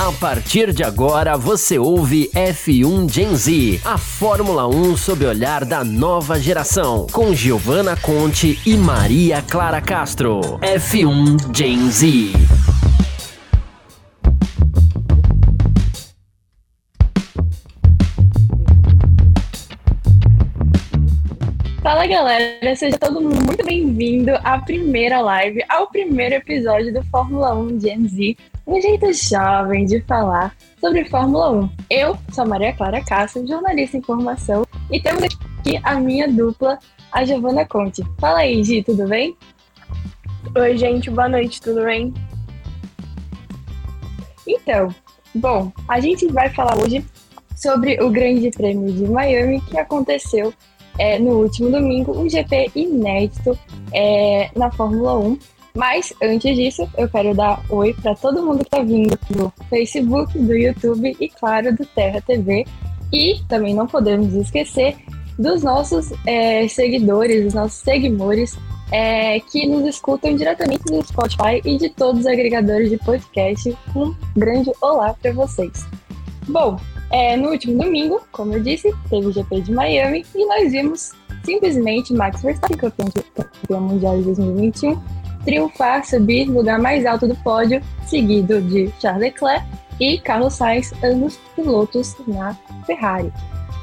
A partir de agora você ouve F1 Gen Z, a Fórmula 1 sob o olhar da nova geração, com Giovanna Conte e Maria Clara Castro. F1 Gen Z. Fala galera, seja todo mundo muito bem-vindo à primeira live, ao primeiro episódio do Fórmula 1 Gen Z, um jeito jovem de falar sobre Fórmula 1. Eu sou a Maria Clara Castro, jornalista em formação, e temos aqui a minha dupla, a Giovana Conte. Fala aí, Gi, tudo bem? Oi, gente, boa noite, tudo bem? Então, bom, a gente vai falar hoje sobre o Grande Prêmio de Miami que aconteceu é, no último domingo, um GP inédito é, na Fórmula 1 mas antes disso, eu quero dar oi para todo mundo que está vindo do Facebook, do YouTube e, claro, do Terra TV. E também não podemos esquecer dos nossos é, seguidores, dos nossos seguidores é, que nos escutam diretamente do Spotify e de todos os agregadores de podcast. Um grande olá para vocês. Bom, é, no último domingo, como eu disse, teve o GP de Miami e nós vimos simplesmente Max Verstappen, campeão mundial de 2021, triunfar, subir no lugar mais alto do pódio, seguido de Charles Leclerc e Carlos Sainz, ambos pilotos na Ferrari.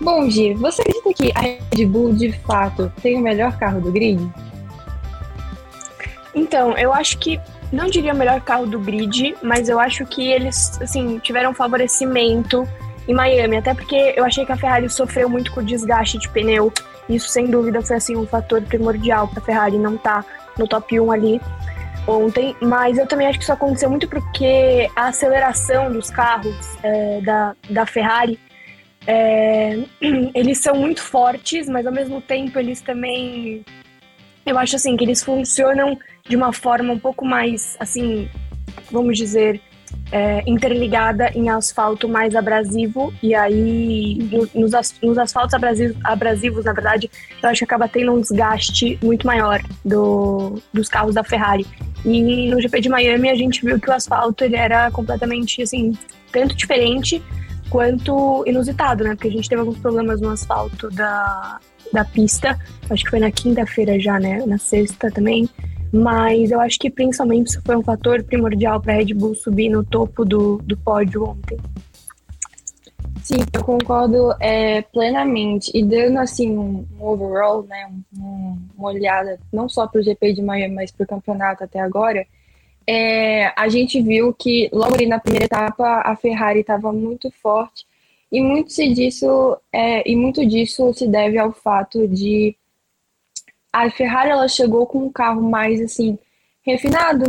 Bom, Gi, você acredita que a Red Bull de fato tem o melhor carro do grid? Então, eu acho que não diria o melhor carro do grid, mas eu acho que eles assim tiveram favorecimento em Miami, até porque eu achei que a Ferrari sofreu muito com o desgaste de pneu. Isso sem dúvida foi assim um fator primordial para a Ferrari não estar tá no top 1 ali ontem, mas eu também acho que isso aconteceu muito porque a aceleração dos carros é, da, da Ferrari é, eles são muito fortes, mas ao mesmo tempo eles também eu acho assim que eles funcionam de uma forma um pouco mais assim, vamos dizer, é, interligada em asfalto mais abrasivo, e aí nos, nos asfaltos abrasivos, abrasivos, na verdade, eu acho que acaba tendo um desgaste muito maior do, dos carros da Ferrari. E no GP de Miami a gente viu que o asfalto ele era completamente assim, tanto diferente quanto inusitado, né? Porque a gente teve alguns problemas no asfalto da, da pista, acho que foi na quinta-feira já, né? Na sexta também. Mas eu acho que principalmente isso foi um fator primordial para a Red Bull subir no topo do, do pódio ontem. Sim, eu concordo é, plenamente. E dando assim um, um overall, né, um, uma olhada não só para o GP de Miami, mas para o campeonato até agora, é, a gente viu que logo ali na primeira etapa a Ferrari estava muito forte e muito se disso é, e muito disso se deve ao fato de a Ferrari ela chegou com um carro mais assim refinado,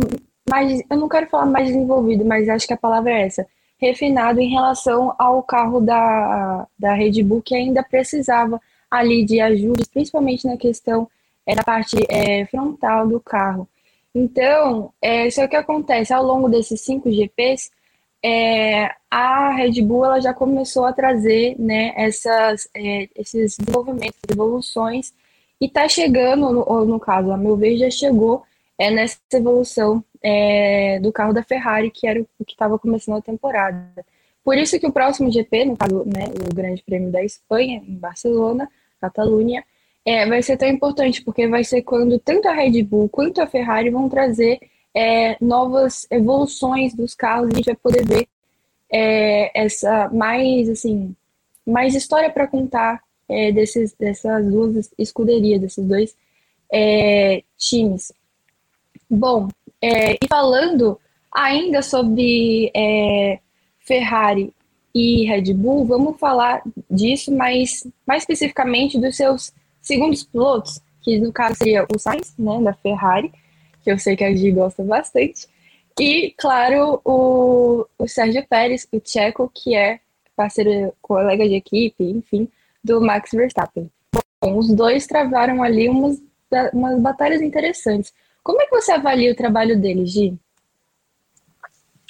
mais eu não quero falar mais desenvolvido, mas acho que a palavra é essa, refinado em relação ao carro da, da Red Bull que ainda precisava ali de ajustes, principalmente na questão é, da parte é, frontal do carro. Então, é, isso é o que acontece ao longo desses cinco GPs. É, a Red Bull ela já começou a trazer né, essas, é, esses desenvolvimentos, evoluções e está chegando, no, no caso, a meu ver, já chegou é, nessa evolução é, do carro da Ferrari, que era o que estava começando a temporada. Por isso que o próximo GP, no caso, né, o Grande Prêmio da Espanha, em Barcelona, Catalunha, é, vai ser tão importante, porque vai ser quando tanto a Red Bull quanto a Ferrari vão trazer é, novas evoluções dos carros, a gente vai poder ver é, essa mais, assim, mais história para contar é, desses, dessas duas escuderias, desses dois é, times. Bom, é, e falando ainda sobre é, Ferrari e Red Bull, vamos falar disso, mas mais especificamente dos seus segundos pilotos, que no caso seria o Sainz, né, da Ferrari, que eu sei que a Gi gosta bastante, e, claro, o, o Sérgio Pérez, o Tcheco, que é parceiro, colega de equipe, enfim, do Max Verstappen. Bom, os dois travaram ali umas, umas batalhas interessantes. Como é que você avalia o trabalho deles, Gi?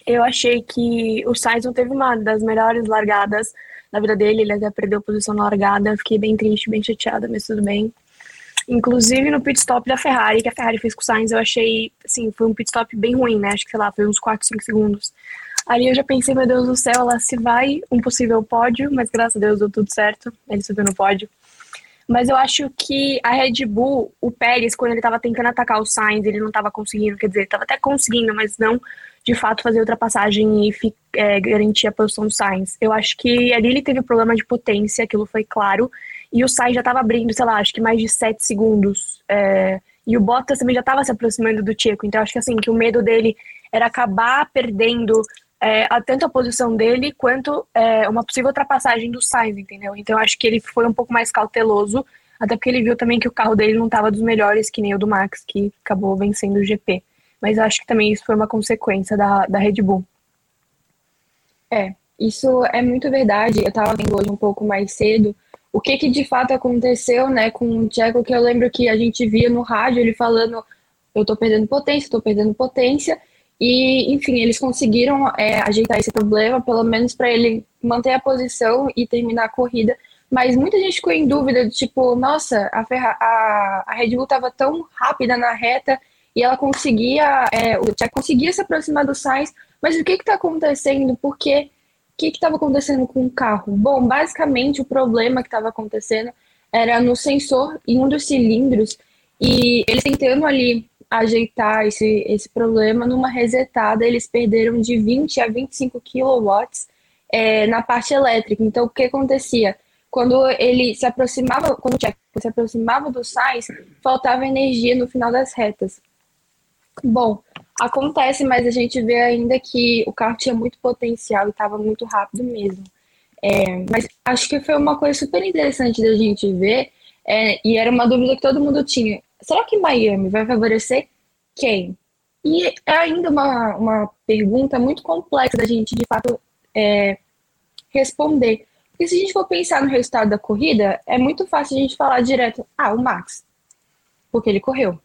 Eu achei que o Sainz não teve uma das melhores largadas na vida dele, ele até perdeu posição na largada, fiquei bem triste, bem chateada, mas tudo bem. Inclusive no pit stop da Ferrari, que a Ferrari fez com o Sainz, eu achei, assim, foi um pit stop bem ruim, né? Acho que, sei lá, foi uns 4, 5 segundos Ali eu já pensei, meu Deus do céu, ela se vai, um possível pódio, mas graças a Deus deu tudo certo, ele subiu no pódio. Mas eu acho que a Red Bull, o Pérez, quando ele estava tentando atacar o Sainz, ele não estava conseguindo, quer dizer, estava até conseguindo, mas não de fato fazer ultrapassagem e é, garantir a posição do Sainz. Eu acho que ali ele teve problema de potência, aquilo foi claro, e o Sainz já estava abrindo, sei lá, acho que mais de 7 segundos. É, e o Bottas também já estava se aproximando do Checo, então acho que assim, que o medo dele era acabar perdendo é, tanto a posição dele quanto é, uma possível ultrapassagem do Sainz, entendeu? Então acho que ele foi um pouco mais cauteloso, até porque ele viu também que o carro dele não estava dos melhores, que nem o do Max, que acabou vencendo o GP. Mas acho que também isso foi uma consequência da, da Red Bull. É, isso é muito verdade. Eu estava vendo hoje um pouco mais cedo o que, que de fato aconteceu né, com o Tcheco, que eu lembro que a gente via no rádio ele falando eu estou perdendo potência, estou perdendo potência, e, enfim, eles conseguiram é, ajeitar esse problema, pelo menos para ele manter a posição e terminar a corrida. Mas muita gente ficou em dúvida, tipo, nossa, a, Ferra a, a Red Bull estava tão rápida na reta e ela conseguia, é, o conseguia se aproximar do Sainz, mas o que está acontecendo? Por quê? O que estava acontecendo com o carro? Bom, basicamente o problema que estava acontecendo era no sensor em um dos cilindros e eles tentando ali ajeitar esse, esse problema numa resetada, eles perderam de 20 a 25 kilowatts é, na parte elétrica. Então, o que acontecia? Quando ele se aproximava, quando o se aproximava do Sainz, faltava energia no final das retas. Bom, acontece, mas a gente vê ainda que o carro tinha muito potencial e estava muito rápido mesmo. É, mas acho que foi uma coisa super interessante da gente ver, é, e era uma dúvida que todo mundo tinha será que Miami vai favorecer quem? E é ainda uma, uma pergunta muito complexa da gente, de fato, é, responder. Porque se a gente for pensar no resultado da corrida, é muito fácil a gente falar direto, ah, o Max. Porque ele correu.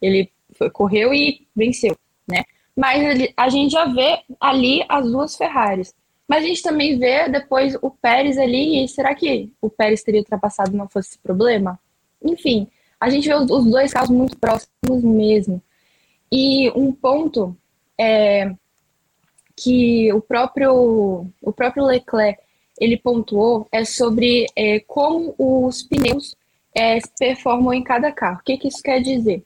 Ele foi, correu e venceu, né? Mas ele, a gente já vê ali as duas Ferraris. Mas a gente também vê depois o Pérez ali, e será que o Pérez teria ultrapassado não fosse esse problema? Enfim, a gente vê os, dois carros muito próximos mesmo. E um ponto é que o próprio, o próprio Leclerc ele pontuou é sobre é, como os pneus é, performam em cada carro. O que, que isso quer dizer?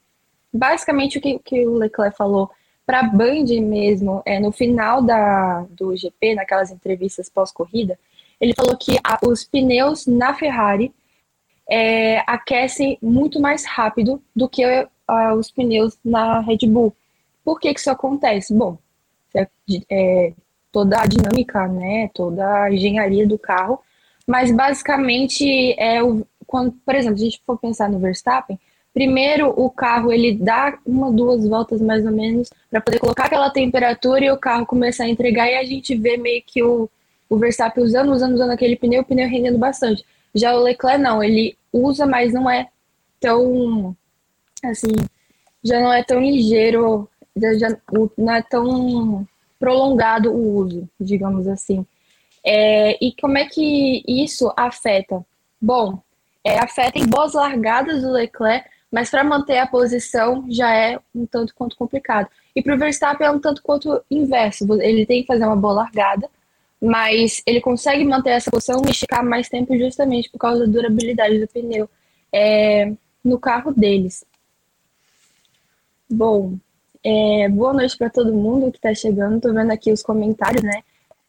Basicamente, o que, que o Leclerc falou para a Band mesmo, é, no final da, do GP, naquelas entrevistas pós-corrida, ele falou que a, os pneus na Ferrari é, aquecem muito mais rápido do que uh, os pneus na Red Bull. Por que, que isso acontece? Bom, é, é, toda a dinâmica, né, toda a engenharia do carro, mas basicamente é o, quando, por exemplo, a gente for pensar no Verstappen, primeiro o carro ele dá uma, duas voltas mais ou menos para poder colocar aquela temperatura e o carro começar a entregar e a gente vê meio que o, o Verstappen usando, usando, usando aquele pneu, o pneu rendendo bastante. Já o Leclerc não, ele usa, mas não é tão assim, já não é tão ligeiro, já, não é tão prolongado o uso, digamos assim. É, e como é que isso afeta? Bom, é, afeta em boas largadas do Leclerc, mas para manter a posição já é um tanto quanto complicado. E para o Verstappen é um tanto quanto inverso. Ele tem que fazer uma boa largada, mas ele consegue manter essa posição e esticar mais tempo justamente por causa da durabilidade do pneu é, no carro deles. Bom, é, boa noite para todo mundo que está chegando. Estou vendo aqui os comentários, né?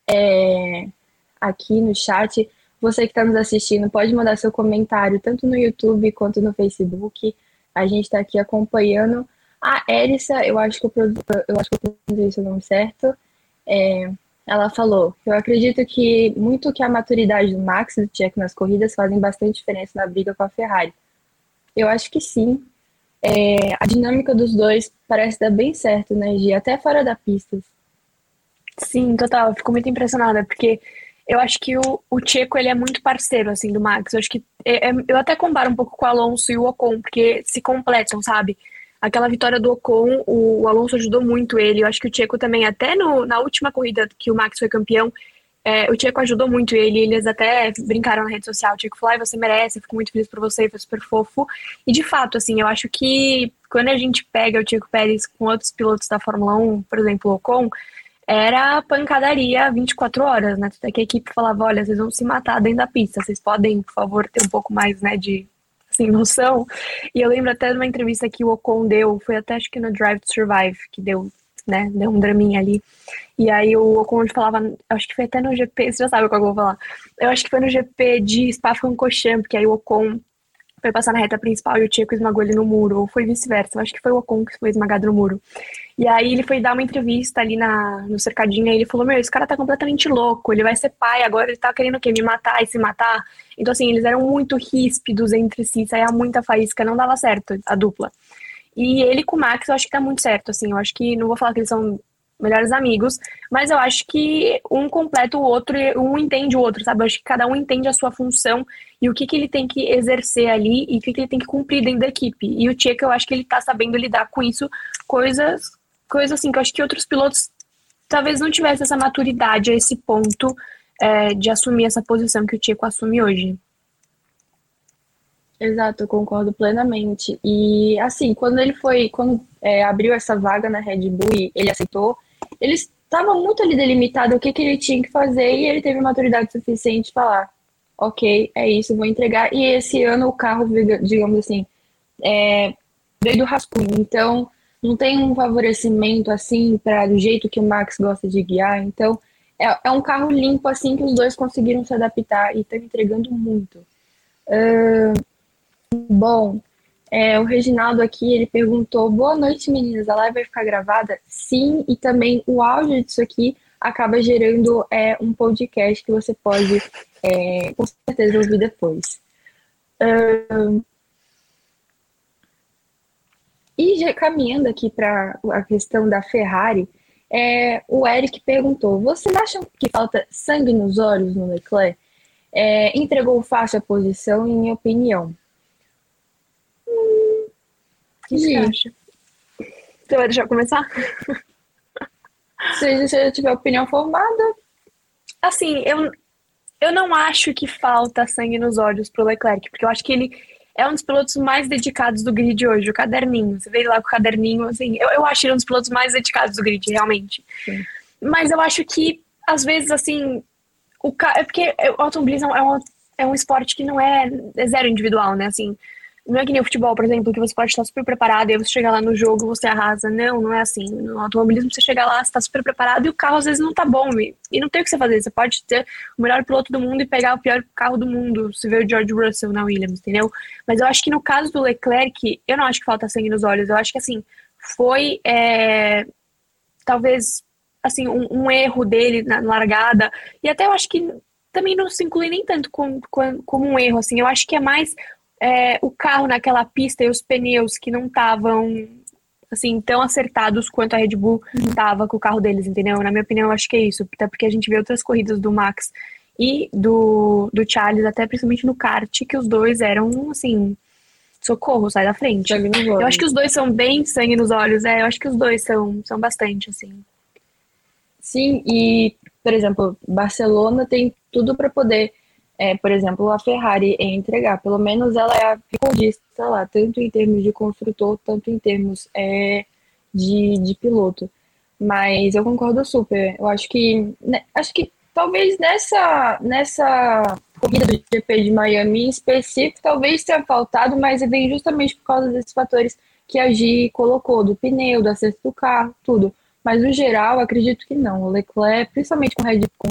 É, aqui no chat. Você que está nos assistindo, pode mandar seu comentário tanto no YouTube quanto no Facebook. A gente está aqui acompanhando. A Erissa, eu acho que eu, eu acho que eu pronunciei seu nome certo. É, ela falou: Eu acredito que muito que a maturidade do Max e do Checo nas corridas fazem bastante diferença na briga com a Ferrari. Eu acho que sim. É, a dinâmica dos dois parece dar bem certo, né, Gi? Até fora da pista. Sim, total. Eu fico muito impressionada, porque eu acho que o, o Checo ele é muito parceiro assim do Max. Eu acho que é, é, eu até comparo um pouco com o Alonso e o Ocon, porque se completam, sabe? Aquela vitória do Ocon, o, Alonso ajudou muito ele. Eu acho que o Checo também, até no, na última corrida que o Max foi campeão, é, o Checo ajudou muito ele. Eles até brincaram na rede social. O Checo falou: você merece, fico muito feliz por você, foi super fofo. E de fato, assim, eu acho que quando a gente pega o Checo Pérez com outros pilotos da Fórmula 1, por exemplo, o Ocon, era pancadaria 24 horas, né? Até que a equipe falava, olha, vocês vão se matar dentro da pista, vocês podem, por favor, ter um pouco mais, né, de assim, noção. E eu lembro até de uma entrevista que o Ocon deu, foi até acho que no Drive to Survive, que deu, né, deu um draminha ali. E aí o Ocon falava, acho que foi até no GP, você já sabe qual que eu vou falar. Eu acho que foi no GP de Spa-Francorchamps, porque aí o Ocon foi passar na reta principal e o Tcheco esmagou ele no muro, ou foi vice-versa, eu acho que foi o Ocon que foi esmagado no muro. E aí ele foi dar uma entrevista ali na, no cercadinho e ele falou, meu, esse cara tá completamente louco, ele vai ser pai, agora ele tá querendo o quê? Me matar e se matar? Então, assim, eles eram muito ríspidos entre si, saía muita faísca, não dava certo a dupla. E ele com o Max, eu acho que tá muito certo, assim, eu acho que, não vou falar que eles são melhores amigos, mas eu acho que um completa o outro e um entende o outro, sabe? Eu acho que cada um entende a sua função e o que, que ele tem que exercer ali e o que, que ele tem que cumprir dentro da equipe. E o Tchek, eu acho que ele tá sabendo lidar com isso, coisas, coisas assim, que eu acho que outros pilotos talvez não tivessem essa maturidade a esse ponto é, de assumir essa posição que o Tcheco assume hoje. Exato, eu concordo plenamente. E assim, quando ele foi, quando é, abriu essa vaga na Red Bull e ele aceitou, ele estava muito ali delimitado o que, que ele tinha que fazer e ele teve maturidade suficiente de falar, ok, é isso, vou entregar. E esse ano o carro, digamos assim, é, veio do rascunho, então não tem um favorecimento assim para do jeito que o Max gosta de guiar, então é, é um carro limpo assim que os dois conseguiram se adaptar e estão entregando muito. Uh, bom, é, o Reginaldo aqui, ele perguntou, boa noite meninas, a live vai ficar gravada? Sim, e também o áudio disso aqui acaba gerando é, um podcast que você pode é, com certeza ouvir depois. Um, e já caminhando aqui para a questão da Ferrari, é, o Eric perguntou: Você acha que falta sangue nos olhos no Leclerc? É, entregou fácil a posição, em minha opinião que você acha? Você vai deixar eu começar? Se você tiver opinião formada. Assim, eu, eu não acho que falta sangue nos olhos pro Leclerc, porque eu acho que ele é um dos pilotos mais dedicados do grid hoje, o caderninho. Você veio lá com o caderninho, assim, eu, eu acho ele um dos pilotos mais dedicados do grid, realmente. Sim. Mas eu acho que, às vezes, assim, o ca... é porque o automobilismo é um, é um esporte que não é, é zero individual, né? Assim, não é que nem o futebol, por exemplo, que você pode estar super preparado e aí você chega lá no jogo você arrasa. Não, não é assim. No automobilismo você chega lá, você está super preparado e o carro às vezes não tá bom. E, e não tem o que você fazer. Você pode ter o melhor piloto do mundo e pegar o pior carro do mundo. Se vê o George Russell na Williams, entendeu? Mas eu acho que no caso do Leclerc, eu não acho que falta sangue nos olhos. Eu acho que assim, foi é, talvez assim, um, um, erro dele na largada. E até eu acho que também não se inclui nem tanto como, como, um erro, assim. Eu acho que é mais é, o carro naquela pista e os pneus que não estavam assim tão acertados quanto a Red Bull estava com o carro deles, entendeu? Na minha opinião, eu acho que é isso, até porque a gente vê outras corridas do Max e do, do Charles, até principalmente no kart, que os dois eram assim, socorro, sai da frente. Eu acho que os dois são bem sangue nos olhos, é, eu acho que os dois são, são bastante, assim. Sim, e, por exemplo, Barcelona tem tudo para poder é, por exemplo, a Ferrari em entregar. Pelo menos ela é a recordista lá, tanto em termos de construtor, tanto em termos é, de, de piloto. Mas eu concordo super. Eu acho que né, acho que talvez nessa nessa corrida do GP de Miami em específico, talvez tenha faltado, mas vem justamente por causa desses fatores que a Gi colocou, do pneu, do acesso do carro, tudo. Mas no geral, acredito que não. O Leclerc, principalmente com, Red, com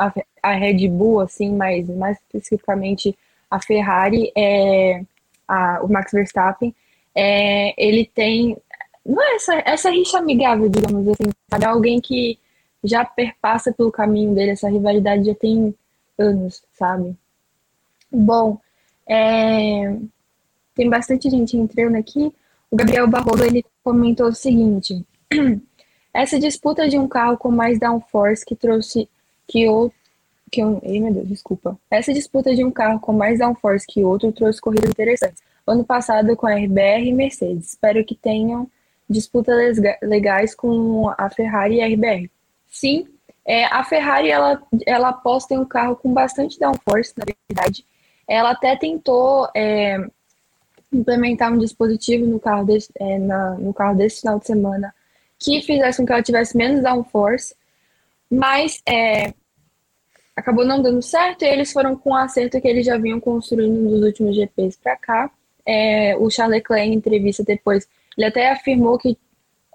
a, a Red Bull, assim, mas mais especificamente a Ferrari, é, a, o Max Verstappen, é, ele tem não é essa, essa rixa amigável, digamos assim, sabe? Alguém que já perpassa pelo caminho dele, essa rivalidade já tem anos, sabe? Bom, é, tem bastante gente entrando aqui. O Gabriel Barroso ele comentou o seguinte: essa disputa de um carro com mais downforce que trouxe que outro que um, ei, meu Deus, desculpa. Essa disputa de um carro com mais downforce que outro trouxe corridas interessantes. Ano passado com a RBR e Mercedes. Espero que tenham disputas legais com a Ferrari e a RBR. Sim, é, a Ferrari ela, ela aposta em um carro com bastante downforce, na verdade. Ela até tentou é, implementar um dispositivo no carro, desse, é, na, no carro desse final de semana que fizesse com que ela tivesse menos downforce Mas é, acabou não dando certo e eles foram com o acerto que eles já vinham construindo nos últimos GPs para cá. É, o Charles Leclerc, em entrevista depois, ele até afirmou que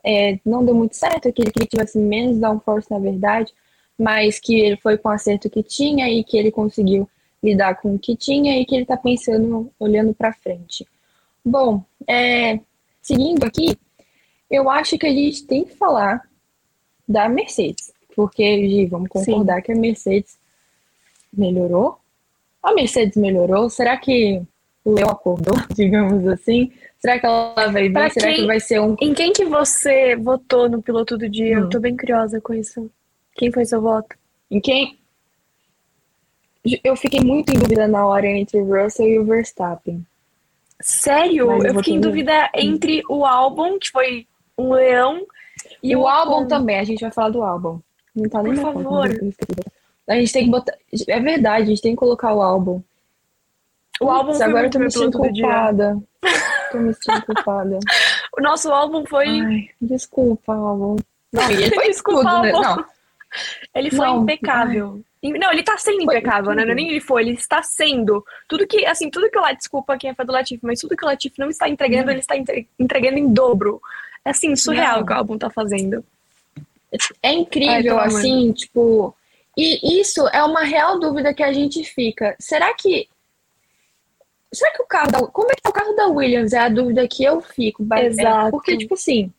é, não deu muito certo, que ele queria que tivesse menos downforce, na verdade, mas que ele foi com o acerto que tinha e que ele conseguiu lidar com o que tinha e que ele está pensando, olhando para frente. Bom, é, seguindo aqui, eu acho que a gente tem que falar da Mercedes, porque, Gi, vamos concordar Sim. que a Mercedes melhorou? A Mercedes melhorou? Será que o Leão acordou, digamos assim? Será que ela vai vir? Será quem, que vai ser um. Em quem que você votou no piloto do dia? Hum. Eu tô bem curiosa com isso. Quem foi seu voto? Em quem? Eu fiquei muito em dúvida na hora entre o Russell e o Verstappen. Sério? Mas eu fiquei em dúvida entre o álbum, que foi um leão, e o, o álbum também. A gente vai falar do álbum. Não tá nem Por favor. A gente tem que botar. É verdade, a gente tem que colocar o álbum. O álbum foi agora eu tô me sentindo culpada. tô me sentindo culpada. O nosso álbum foi. Ai, desculpa, álbum. Não, ele foi desculpa, tudo, né? Não. Ele foi não, impecável. Ai. Não, ele tá sendo foi impecável, né? Não é nem ele foi, ele está sendo. Tudo que, assim, tudo que o Latif, desculpa quem é fã do Latif, mas tudo que o Latif não está entregando, ele está entregando em dobro. É assim, surreal o que o álbum tá fazendo. É incrível, Ai, assim, tipo. E isso é uma real dúvida que a gente fica. Será que. Será que o carro da. Como é que é o carro da Williams? É a dúvida que eu fico. Exato. Porque, tipo assim.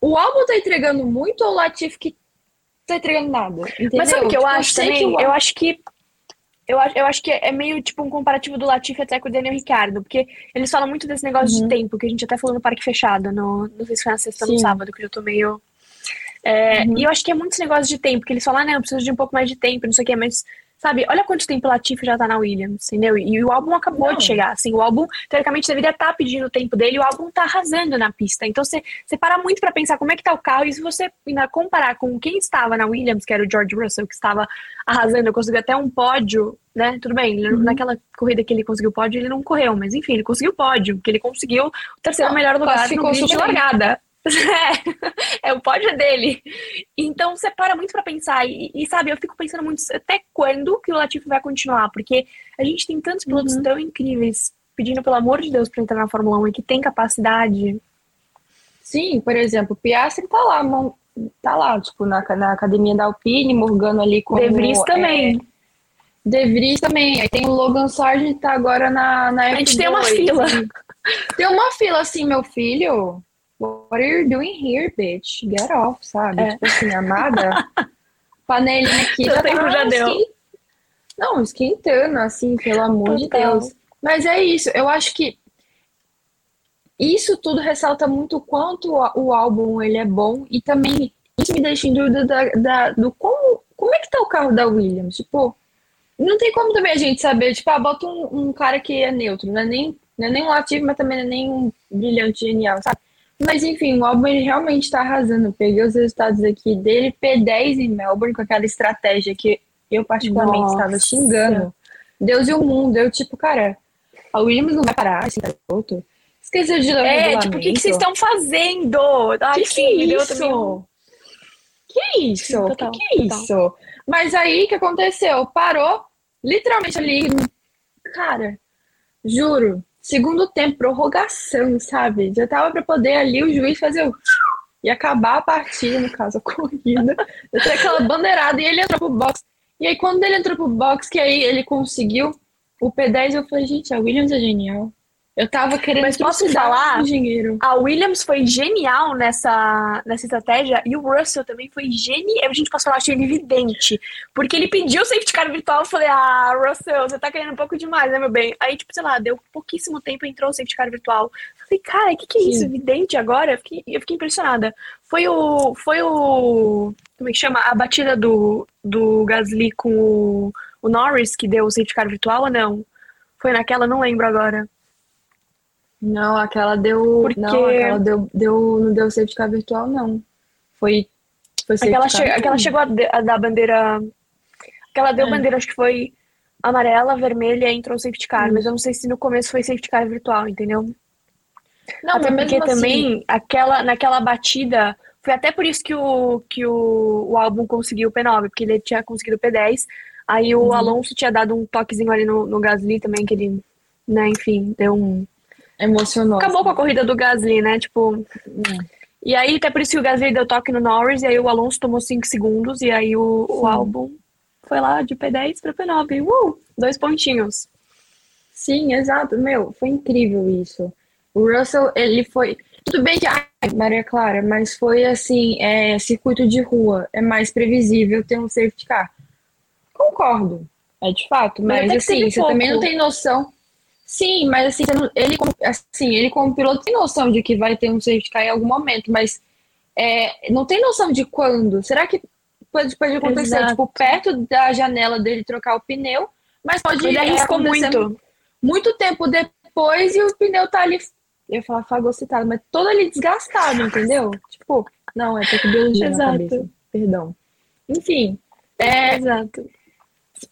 O álbum tá entregando muito ou o Latif que tá entregando nada? Entendeu? Mas sabe o que tipo, eu acho também? Eu acho que eu acho, eu acho que é meio tipo um comparativo do Latifi até com o Daniel Ricardo, porque eles falam muito desse negócio uhum. de tempo, que a gente até falou no Parque Fechado, no, não sei se foi na sexta ou no sábado, que eu tô meio. É, uhum. E eu acho que é muito esse negócio de tempo, que eles falam, ah, não, eu preciso de um pouco mais de tempo, não sei o que, mas Sabe, olha quanto tempo o Latifi já tá na Williams, entendeu? E o álbum acabou Não. de chegar, assim, o álbum, teoricamente, deveria estar tá pedindo o tempo dele, e o álbum tá arrasando na pista. Então, você, para muito para pensar como é que tá o carro, e se você ainda comparar com quem estava na Williams, que era o George Russell, que estava arrasando, conseguiu até um pódio, né? Tudo bem, uhum. naquela corrida que ele conseguiu pódio, ele não correu, mas enfim, ele conseguiu pódio, porque ele conseguiu o terceiro Não, melhor lugar no grid de largada. É, é o pódio dele. Então você para muito para pensar. E, e, sabe, eu fico pensando muito até quando que o Latifi vai continuar, porque a gente tem tantos pilotos uhum. tão incríveis pedindo pelo amor de Deus para entrar na Fórmula 1 e que tem capacidade. Sim, por exemplo, o Piastri tá lá, tá lá, tipo, na, na academia da Alpine, Morgano ali com. De Vries também. É, de Vries também. Aí tem o Logan Sargent tá agora na, na F2. A gente tem uma fila. Tem uma fila assim, meu filho. What are you doing here, bitch? Get off, sabe? É. Tipo assim, amada. panelinha aqui já tempo já deu. Não, esquentando, assim, pelo amor Total. de Deus. Mas é isso, eu acho que isso tudo ressalta muito o quanto o álbum ele é bom e também isso me deixa em dúvida da, da, do como, como é que tá o carro da Williams. Tipo, não tem como também a gente saber, tipo, ah, bota um, um cara que é neutro, não é nem, não é nem um ativo, mas também não é nem um brilhante genial, sabe? Mas enfim, o ele realmente está arrasando. Peguei os resultados aqui dele, P10 em Melbourne, com aquela estratégia que eu particularmente estava xingando. Deus e o mundo. Eu, tipo, cara, a Williams não vai parar, esse garoto. Esqueceu de ler É, tipo, o que, que vocês estão fazendo? Ai, que, que é isso? Que isso? O que, que é isso? Mas aí, o que aconteceu? Parou, literalmente ali, cara, juro, segundo tempo, prorrogação, sabe? Já tava para poder ali o juiz fazer o e acabar a partida, no caso, a corrida. Até aquela bandeirada e ele entrou pro box. E aí, quando ele entrou pro box, que aí ele conseguiu o P10, eu falei, gente, a Williams é genial. Eu tava querendo Mas posso falar? Dinheiro. A Williams foi genial nessa, nessa estratégia e o Russell também foi genial. A gente posso falar, achei ele evidente. Porque ele pediu o safety car virtual. Eu falei, ah, Russell, você tá querendo um pouco demais, né, meu bem? Aí, tipo, sei lá, deu pouquíssimo tempo entrou o safety car virtual. Eu falei, cara, o que, que é isso? Sim. Evidente agora? Eu fiquei, eu fiquei impressionada. Foi o. Foi o. Como é que chama? A batida do, do Gasly com o, o Norris que deu o safety car virtual ou não? Foi naquela, não lembro agora. Não, aquela deu. Porque... Não, aquela deu, deu, não deu safety car virtual, não. Foi. foi aquela, che aquela chegou a, a dar bandeira. Aquela deu é. bandeira, acho que foi amarela, vermelha e entrou safety car. Hum. Mas eu não sei se no começo foi safety car virtual, entendeu? Não, Até porque assim... também aquela, naquela batida Foi até por isso que o, que o, o álbum conseguiu o P9, porque ele tinha conseguido o P10. Aí o uhum. Alonso tinha dado um toquezinho ali no, no Gasly também, que ele, né, enfim, deu um. Emocionou. Acabou assim. com a corrida do Gasly, né? Tipo. Uhum. E aí, até por isso que o Gasly deu toque no Norris, e aí o Alonso tomou 5 segundos, e aí o, o álbum foi lá de P10 para P9. Uh! Dois pontinhos. Sim, exato. Meu, foi incrível isso. O Russell, ele foi. Tudo bem que, ai, Maria Clara, mas foi assim: é, circuito de rua, é mais previsível ter um safety car. Concordo, é de fato, mas, mas assim, você pouco. também não tem noção. Sim, mas assim, ele, assim, ele como piloto tem noção de que vai ter um safety car em algum momento, mas é, não tem noção de quando. Será que pode, pode acontecer, Exato. tipo, perto da janela dele trocar o pneu, mas pode ele arriscou muito. muito tempo depois e o pneu tá ali, eu ia falar fagocitado, mas todo ali desgastado, entendeu? Tipo, não, é tecnologia Exato. na cabeça. Perdão. Enfim, é, Exato.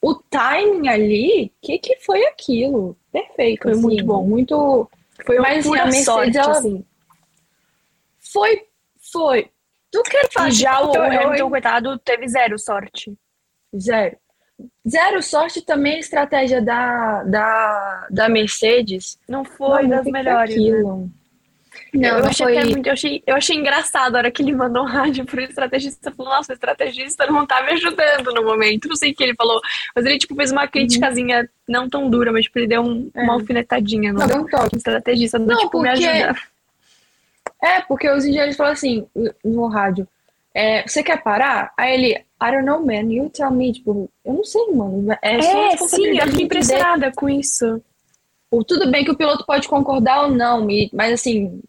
O timing ali, o que, que foi aquilo? Perfeito. Foi assim, muito bom. Muito. Foi uma assim, a Mercedes, sorte, ela... assim. Foi, foi. Tu quer fazer. Já o Hamilton, coitado, teve zero sorte. Zero. Zero sorte também a estratégia da, da, da Mercedes. Não foi das melhores. Né? Não, eu, achei foi... muito, eu, achei, eu achei engraçado a hora que ele mandou um rádio pro estrategista. Falou, nossa, o estrategista não tá me ajudando no momento. Não sei o que ele falou. Mas ele, tipo, fez uma criticazinha uhum. não tão dura, mas tipo, ele deu um, é. uma alfinetadinha no, não, toque. estrategista. Não, tipo, porque... me ajuda. É, porque os engenheiros falam assim, no rádio, é, você quer parar? Aí ele, I don't know, man, you tell me. Tipo, eu não sei, mano. É, é sim, eu fiquei impressionada com isso. O, tudo bem que o piloto pode concordar ou não, mas assim,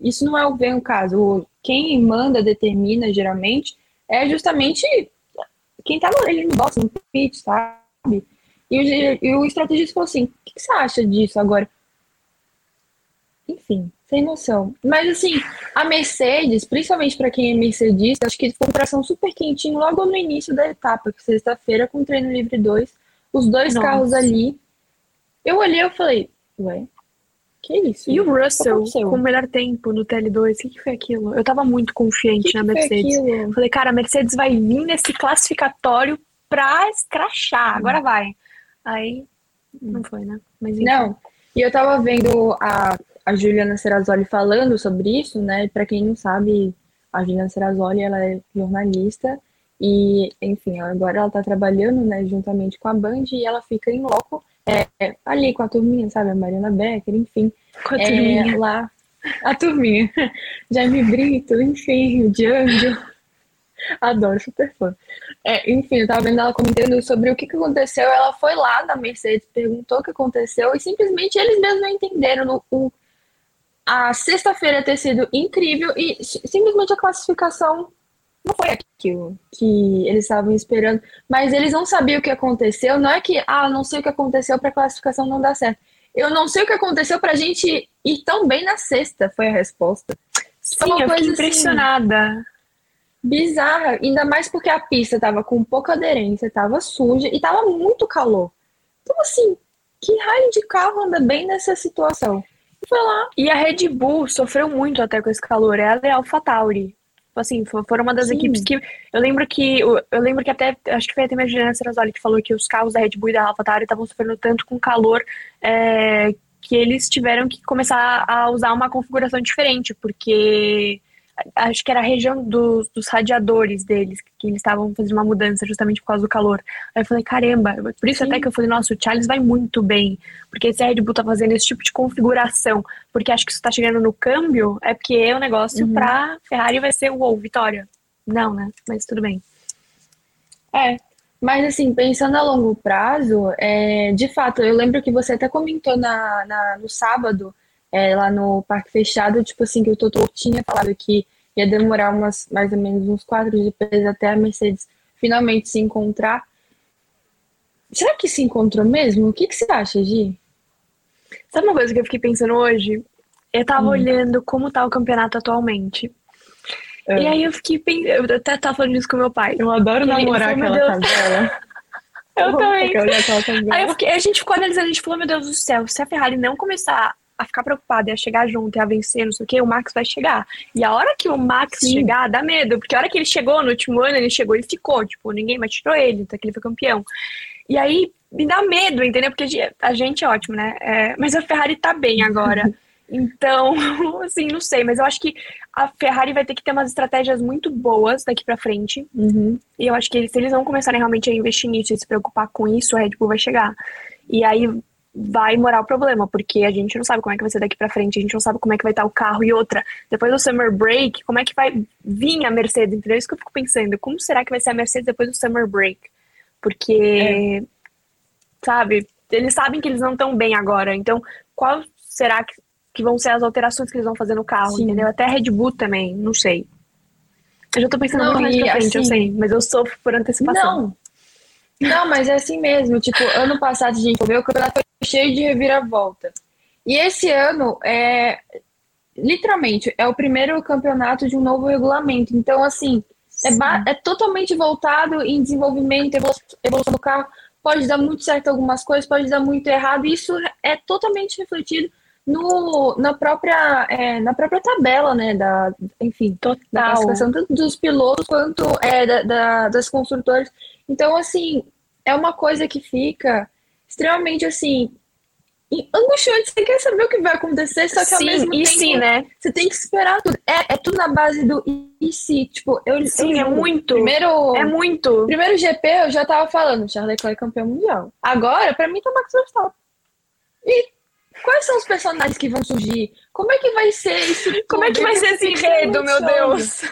isso não é o bem o caso. Quem manda, determina, geralmente, é justamente quem tá ali no box, no pit, sabe? E o, e o estrategista falou assim: o que, que você acha disso agora? Enfim, sem noção. Mas assim, a Mercedes, principalmente para quem é mercedista, acho que foi um coração super quentinho logo no início da etapa, que sexta-feira, com treino livre 2, os dois Nossa. carros ali. Eu olhei e falei, ué, que isso? E o Russell com o melhor tempo no TL2, o que, que foi aquilo? Eu tava muito confiante que na que Mercedes. Falei, cara, a Mercedes vai vir nesse classificatório pra escrachar, agora hum. vai. Aí, não foi, né? Mas, não, e eu tava vendo a, a Juliana Serrazoli falando sobre isso, né? Pra quem não sabe, a Juliana Serrazoli, ela é jornalista e, enfim, agora ela tá trabalhando, né, juntamente com a Band e ela fica em loco é, ali com a turminha, sabe? A Mariana Becker, enfim. Com a é, turminha. Lá, a turminha. Jaime Brito, enfim, o Django. Adoro, super fã. É, enfim, eu tava vendo ela comentando sobre o que, que aconteceu. Ela foi lá na Mercedes, perguntou o que aconteceu e simplesmente eles mesmos não entenderam no, o, a sexta-feira ter sido incrível e simplesmente a classificação não foi aquilo que eles estavam esperando, mas eles não sabiam o que aconteceu. Não é que, ah, não sei o que aconteceu para a classificação não dar certo. Eu não sei o que aconteceu para a gente ir tão bem na sexta, foi a resposta. Sim, eu fiquei assim, impressionada. Assim, bizarra, ainda mais porque a pista estava com pouca aderência, estava suja e estava muito calor. Então, assim, que raio de carro anda bem nessa situação? E foi lá. E a Red Bull sofreu muito até com esse calor. Ela é a AlphaTauri. Tipo assim, foram uma das Sim. equipes que. Eu lembro que. Eu lembro que até. Acho que foi até a Juliana Serrazoli que falou que os carros da Red Bull e da AlphaTauri estavam sofrendo tanto com calor é, que eles tiveram que começar a usar uma configuração diferente, porque acho que era a região dos, dos radiadores deles, que eles estavam fazendo uma mudança justamente por causa do calor. Aí eu falei, caramba, por isso Sim. até que eu falei, nossa, o Charles vai muito bem, porque esse Red Bull tá fazendo esse tipo de configuração, porque acho que isso tá chegando no câmbio, é porque é um negócio uhum. pra Ferrari vai ser, uou, vitória. Não, né? Mas tudo bem. É, mas assim, pensando a longo prazo, é, de fato, eu lembro que você até comentou na, na no sábado, é, lá no Parque Fechado, tipo assim, que o Toto tinha falado que ia demorar umas, mais ou menos uns quatro dias até a Mercedes finalmente se encontrar. Será que se encontrou mesmo? O que, que você acha, Gi? Sabe uma coisa que eu fiquei pensando hoje? Eu tava hum. olhando como tá o campeonato atualmente. É. E aí eu fiquei pensando, eu até tava falando isso com meu pai. Eu adoro namorar aquela tabela. eu também. Aí eu fiquei, a gente ficou analisando, a gente falou, meu Deus do céu, se a Ferrari não começar a ficar preocupado e a chegar junto e a vencer, não sei o que, o Max vai chegar. E a hora que o Max Sim. chegar, dá medo, porque a hora que ele chegou no último ano, ele chegou e ficou, tipo, ninguém mais tirou ele, então que ele foi campeão. E aí me dá medo, entendeu? Porque a gente é ótimo, né? É, mas a Ferrari tá bem agora. Então, assim, não sei, mas eu acho que a Ferrari vai ter que ter umas estratégias muito boas daqui para frente. Uhum. E eu acho que se eles não começarem realmente a investir nisso e se preocupar com isso, a Red Bull vai chegar. E aí vai morar o problema, porque a gente não sabe como é que vai ser daqui para frente, a gente não sabe como é que vai estar o carro e outra. Depois do Summer Break, como é que vai vir a Mercedes? Entendeu? Isso que eu fico pensando. Como será que vai ser a Mercedes depois do Summer Break? Porque, é. sabe, eles sabem que eles não estão bem agora. Então, qual será que que vão ser as alterações que eles vão fazer no carro, Sim. entendeu? Até Red Bull também, não sei. Eu já tô pensando não, muito mais pra frente, assim, eu sei, mas eu sofro por antecipação. Não. Não, mas é assim mesmo. Tipo, ano passado, gente, o meu campeonato foi cheio de reviravolta. E esse ano é literalmente é o primeiro campeonato de um novo regulamento. Então, assim, é, é totalmente voltado em desenvolvimento, evolução, do carro. Pode dar muito certo algumas coisas, pode dar muito errado. E isso é totalmente refletido no, na, própria, é, na própria tabela, né? Da, enfim, Total. da classificação tanto dos pilotos quanto é, da, da, das construtoras. Então, assim, é uma coisa que fica extremamente assim. Angustiante, você quer saber o que vai acontecer, só que ao sim, mesmo tempo sim, né? você tem que esperar tudo. É, é tudo na base do e se, tipo, eu Sim, eu, é muito. Primeiro, é muito. Primeiro GP eu já tava falando, Charles Leclerc campeão mundial. Agora, para mim tá Max Verstappen. E Quais são os personagens que vão surgir? Como é que vai ser isso? Como é que vai ser esse enredo, meu Deus?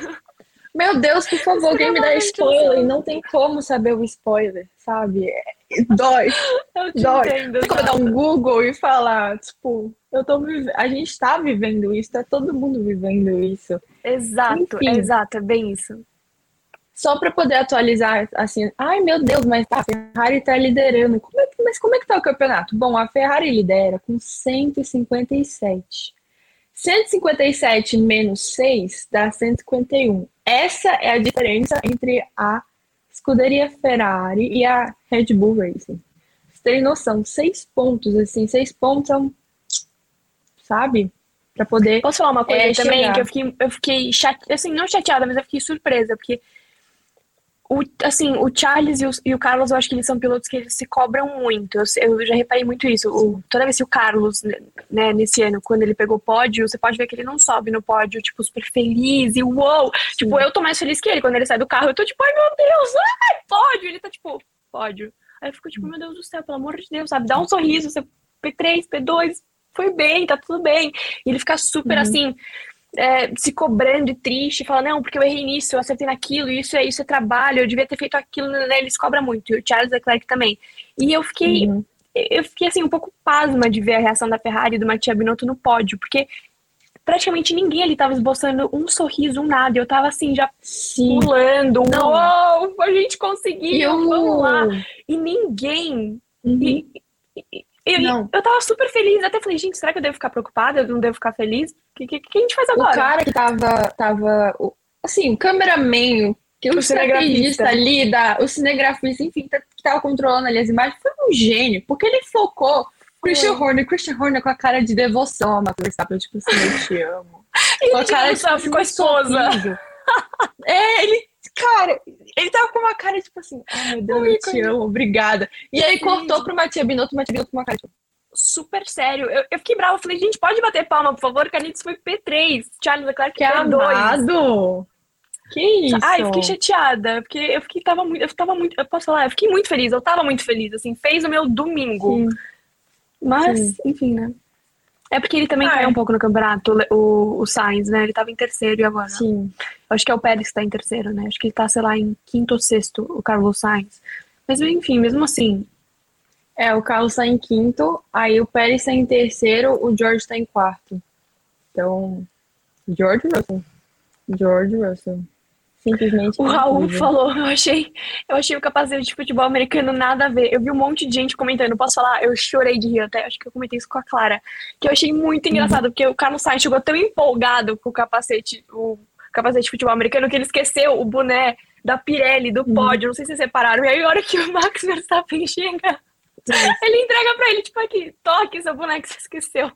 Meu Deus, por favor, alguém me dá spoiler. Não tem como saber o spoiler, sabe? É, dói. Dói. Entendo, como dar um Google e falar, tipo, eu tô a gente tá vivendo isso, tá todo mundo vivendo isso. Exato, Enfim. exato, é bem isso só para poder atualizar, assim, ai meu Deus, mas a Ferrari está liderando. Como é que, mas como é que tá o campeonato? Bom, a Ferrari lidera com 157. 157 menos 6 dá 151. Essa é a diferença entre a escuderia Ferrari e a Red Bull Racing. Vocês terem noção, seis pontos, assim, seis pontos são, sabe? Para poder. Posso falar uma coisa é, também? Chegar. Que eu fiquei, eu fiquei chateada, assim, não chateada, mas eu fiquei surpresa, porque o, assim, o Charles e o, e o, Carlos, eu acho que eles são pilotos que eles se cobram muito. Eu, eu já reparei muito isso. O, toda vez que o Carlos, né, nesse ano, quando ele pegou o pódio, você pode ver que ele não sobe no pódio, tipo, super feliz e uou! Tipo, eu tô mais feliz que ele. Quando ele sai do carro, eu tô tipo, ai meu Deus, ai, pódio! Ele tá tipo, pódio. Aí eu fico tipo, meu Deus do céu, pelo amor de Deus, sabe? Dá um sorriso, você, P3, P2, foi bem, tá tudo bem. E ele fica super uhum. assim é, se cobrando e triste, falando, não, porque eu errei nisso, eu acertei naquilo, isso é isso é trabalho, eu devia ter feito aquilo, né? né ele se cobra muito, e o Charles Leclerc também. E eu fiquei, uhum. eu fiquei assim, um pouco pasma de ver a reação da Ferrari e do Mattia Binotto no pódio, porque praticamente ninguém ali tava esboçando um sorriso, um nada. Eu tava assim, já Sim. pulando, não. uou, a gente conseguiu, eu... vamos lá. E ninguém. Uhum. E, e, eu, não. eu tava super feliz, até falei, gente, será que eu devo ficar preocupada? Eu não devo ficar feliz? O que, que, que, a gente faz agora? O cara que tava, tava assim, o cameraman, que o, o cinegrafista ali, da, o cinegrafista, enfim, tá, que tava controlando ali as imagens, foi um gênio, porque ele focou Christian Horner, Christian Horner com a cara de devoção a Max Verstappen, tipo assim, eu te amo. com a cara de, com a esposa. é, ele Cara, ele tava com uma cara tipo assim, ai meu Deus, eu te amo, obrigada. E aí cortou pro Matia Binotto, o Matia Binotto com uma cara tipo, super sério. Eu, eu fiquei brava, eu falei, gente, pode bater palma, por favor, Carlitos foi P3, Charles Leclerc que P2. Que isso? Ai, eu fiquei chateada, porque eu fiquei, tava muito, eu tava muito, eu posso falar, eu fiquei muito feliz, eu tava muito feliz, assim, fez o meu domingo. Sim. Mas, Sim. enfim, né? É porque ele também ah, caiu é. um pouco no campeonato, o, o Sainz, né? Ele tava em terceiro e agora. Sim. Acho que é o Pérez que tá em terceiro, né? Acho que ele tá, sei lá, em quinto ou sexto, o Carlos Sainz. Mas enfim, mesmo assim. É, o Carlos tá em quinto, aí o Pérez tá em terceiro, o George tá em quarto. Então. George Russell. George Russell simplesmente. O Raul falou, eu achei, eu achei o capacete de futebol americano nada a ver. Eu vi um monte de gente comentando, posso falar? Eu chorei de rir até, acho que eu comentei isso com a Clara, que eu achei muito uhum. engraçado, uhum. porque o Carlos Sainz chegou tão empolgado com o capacete, o capacete de futebol americano, que ele esqueceu o boné da Pirelli, do uhum. pódio, não sei se vocês separaram. E aí, a hora que o Max Verstappen chega Ele entrega pra ele, tipo, aqui, toque seu boneco, você esqueceu.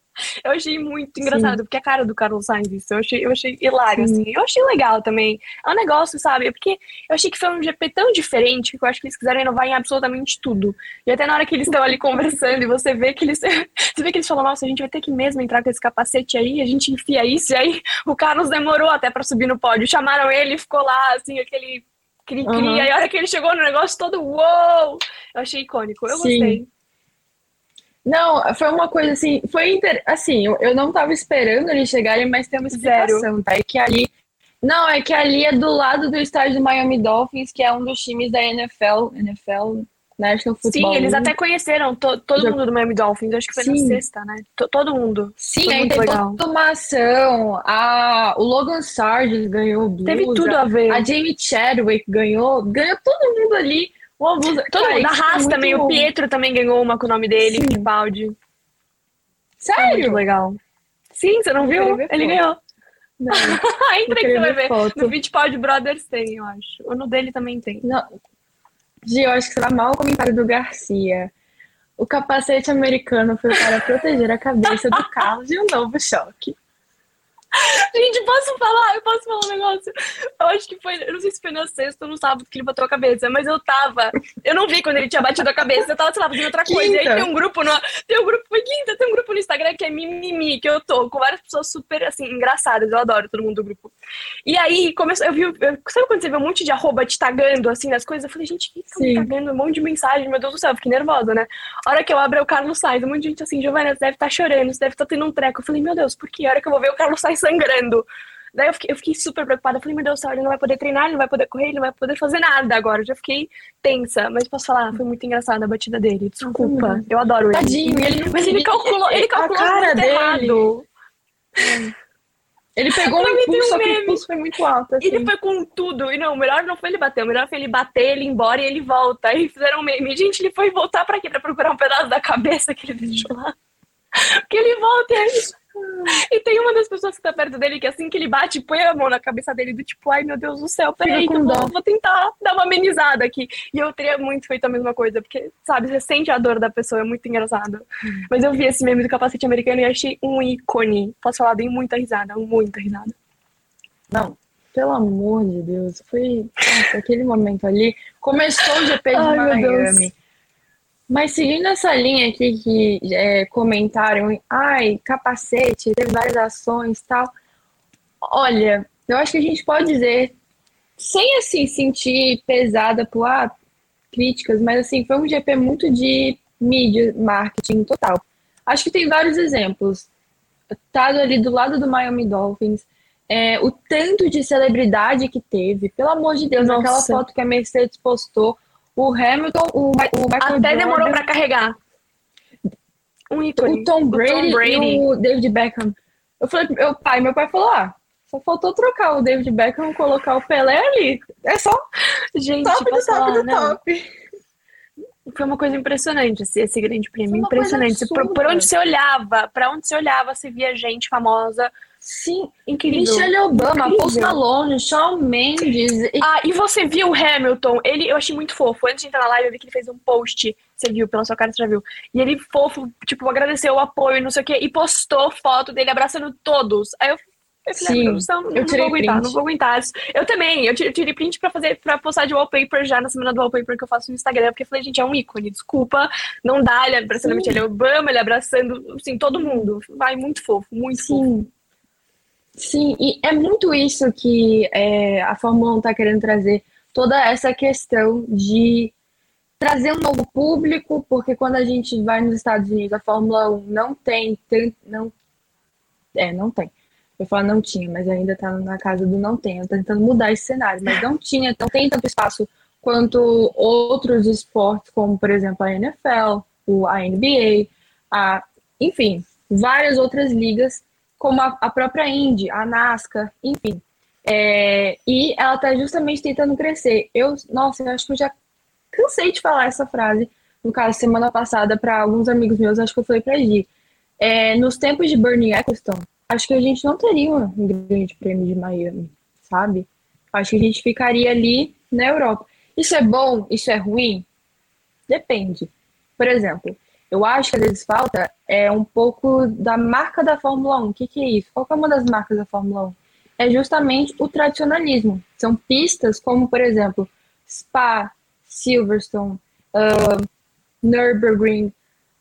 Eu achei muito engraçado, Sim. porque a cara do Carlos Sainz, isso, eu achei, eu achei hilário, Sim. assim. Eu achei legal também. É um negócio, sabe? Porque eu achei que foi um GP tão diferente que eu acho que eles quiseram inovar em absolutamente tudo. E até na hora que eles estão ali conversando e você vê que eles. Você vê que eles falam, nossa, a gente vai ter que mesmo entrar com esse capacete aí, a gente enfia isso, e aí o Carlos demorou até pra subir no pódio. Chamaram ele e ficou lá, assim, aquele cri-cri. Uhum. Aí a hora que ele chegou no negócio todo, uou! Eu achei icônico. Eu Sim. gostei. Não, foi uma coisa assim, foi inter... assim, eu, eu não tava esperando eles chegarem, mas tem uma explicação, Zero. tá? É que ali. Não, é que ali é do lado do estádio do Miami Dolphins, que é um dos times da NFL, NFL, National Football. Sim, eles até conheceram to, todo mundo do Miami Dolphins, acho que foi Sim. na sexta, né? T todo mundo. Sim, foi aí teve toda uma ação. A, o Logan Sargent ganhou blusa. Teve tudo a ver. A Jamie Chadwick ganhou, ganhou todo mundo ali. Uma blusa. Todo Cara, mundo, da Haas também, bom. o Pietro também ganhou uma com o nome dele. Fittipaldi. Sério? Muito legal. Sim, você não viu? Ele ganhou. Não. Entra que você vai ver. Foto. No Fittipaldi Brothers tem, eu acho. Ou no dele também tem. Não. Gi, eu acho que você vai mal o comentário do Garcia. O capacete americano foi para proteger a cabeça do Carlos de um novo choque. Gente, posso falar? Eu posso falar um negócio? Eu acho que foi. Eu não sei se foi na sexta ou no sábado que ele bateu a cabeça, mas eu tava. Eu não vi quando ele tinha batido a cabeça. Eu tava, sei lá, fazendo outra coisa. Quinta. E aí tem um grupo no. Tem um grupo. Foi quinta, tem um grupo no Instagram que é Mimimi, que eu tô com várias pessoas super, assim, engraçadas. Eu adoro todo mundo do grupo. E aí, começou. Eu vi. Eu, sabe quando você vê um monte de arroba te tagando, assim, nas coisas? Eu falei, gente, que tá me tagando? Um monte de mensagem. Meu Deus do céu, eu fiquei nervosa, né? A hora que eu abro é o Carlos Sainz. Um monte de gente assim, Giovana, você deve estar tá chorando, você deve estar tá tendo um treco. Eu falei, meu Deus, por que? A hora que eu vou ver o Carlos Sainz sangrando. Daí eu fiquei, eu fiquei super preocupada. Eu falei, meu Deus, ele não vai poder treinar, ele não vai poder correr, ele não vai poder fazer nada agora. Eu já fiquei tensa. Mas posso falar, foi muito engraçada a batida dele. Desculpa. Uhum. Eu adoro ele. Tadinho, ele Mas ele calculou, ele calculou a cara dele. errado. Ele pegou um impulso, só que o impulso foi muito alto. Assim. Ele foi com tudo. E não, o melhor não foi ele bater. O melhor foi ele bater, ele ir embora e ele volta. Aí fizeram um meme. Gente, ele foi voltar pra quê? Pra procurar um pedaço da cabeça que ele deixou lá. Porque ele volta e aí e tem uma das pessoas que tá perto dele que assim que ele bate, põe a mão na cabeça dele do tipo, ai meu Deus do céu, peraí, que eu vou, vou, tentar dar uma amenizada aqui. E eu teria muito feito a mesma coisa, porque, sabe, você sente a dor da pessoa, é muito engraçado. Mas eu vi esse meme do capacete americano e achei um ícone. Posso falar, dei muita risada, muita risada. Não, pelo amor de Deus, foi nossa, aquele momento ali. Começou o GP de ai, Miami. Mas seguindo essa linha aqui que é, comentaram, ai, capacete, teve várias ações e tal. Olha, eu acho que a gente pode dizer, sem assim sentir pesada por ah, críticas, mas assim, foi um GP muito de mídia, marketing total. Acho que tem vários exemplos. Tá ali do lado do Miami Dolphins, é, o tanto de celebridade que teve, pelo amor de Deus, Nossa. aquela foto que a Mercedes postou o Hamilton, o, o Michael Até Jordan, demorou pra carregar. Um ícone. O Tom Brady, o Tom Brady. e o David Beckham. Eu falei, meu pai, meu pai falou, ah, só faltou trocar o David Beckham e colocar o Pelé ali. É só Gente, top do top do top. Foi uma coisa impressionante esse, esse grande prêmio. Impressionante. Por, por, onde você olhava, para onde você olhava, você via gente famosa Sim, incrível. Michelle Obama, incrível. Post Malone, Shawn Mendes. Ah, e você viu o Hamilton? Ele, eu achei muito fofo. Antes de entrar na live, eu vi que ele fez um post. Você viu, pela sua cara, você já viu. E ele, fofo, tipo, agradeceu o apoio, não sei o quê, e postou foto dele abraçando todos. Aí eu eu falei, Sim, produção, eu não vou aguentar, print. não vou aguentar. Eu também, eu tirei print pra fazer, para postar de wallpaper já na semana do wallpaper que eu faço no Instagram, porque eu falei, gente, é um ícone, desculpa, não dá, ele abraçando a Michelle Obama, ele abraçando, assim, todo mundo. Vai muito fofo, muito Sim. fofo. Sim, e é muito isso que é, a Fórmula 1 está querendo trazer, toda essa questão de trazer um novo público, porque quando a gente vai nos Estados Unidos, a Fórmula 1 não tem tanto. Não, é, não tem. Eu falo não tinha, mas ainda está na casa do não tem. Eu tentando mudar esse cenário, mas não tinha, não tem tanto espaço quanto outros esportes, como por exemplo a NFL, a NBA, a, enfim, várias outras ligas como a, a própria Indy, a NASCAR, enfim. É, e ela está justamente tentando crescer. Eu, nossa, eu acho que eu já cansei de falar essa frase, no caso, semana passada, para alguns amigos meus, acho que eu falei para Gi. É, nos tempos de Bernie Eccleston, acho que a gente não teria um grande prêmio de Miami, sabe? Acho que a gente ficaria ali na Europa. Isso é bom? Isso é ruim? Depende. Por exemplo, eu acho que às vezes falta é um pouco da marca da Fórmula 1. O que, que é isso? Qual é uma das marcas da Fórmula 1? É justamente o tradicionalismo. São pistas como, por exemplo, Spa, Silverstone, uh, Nürburgring.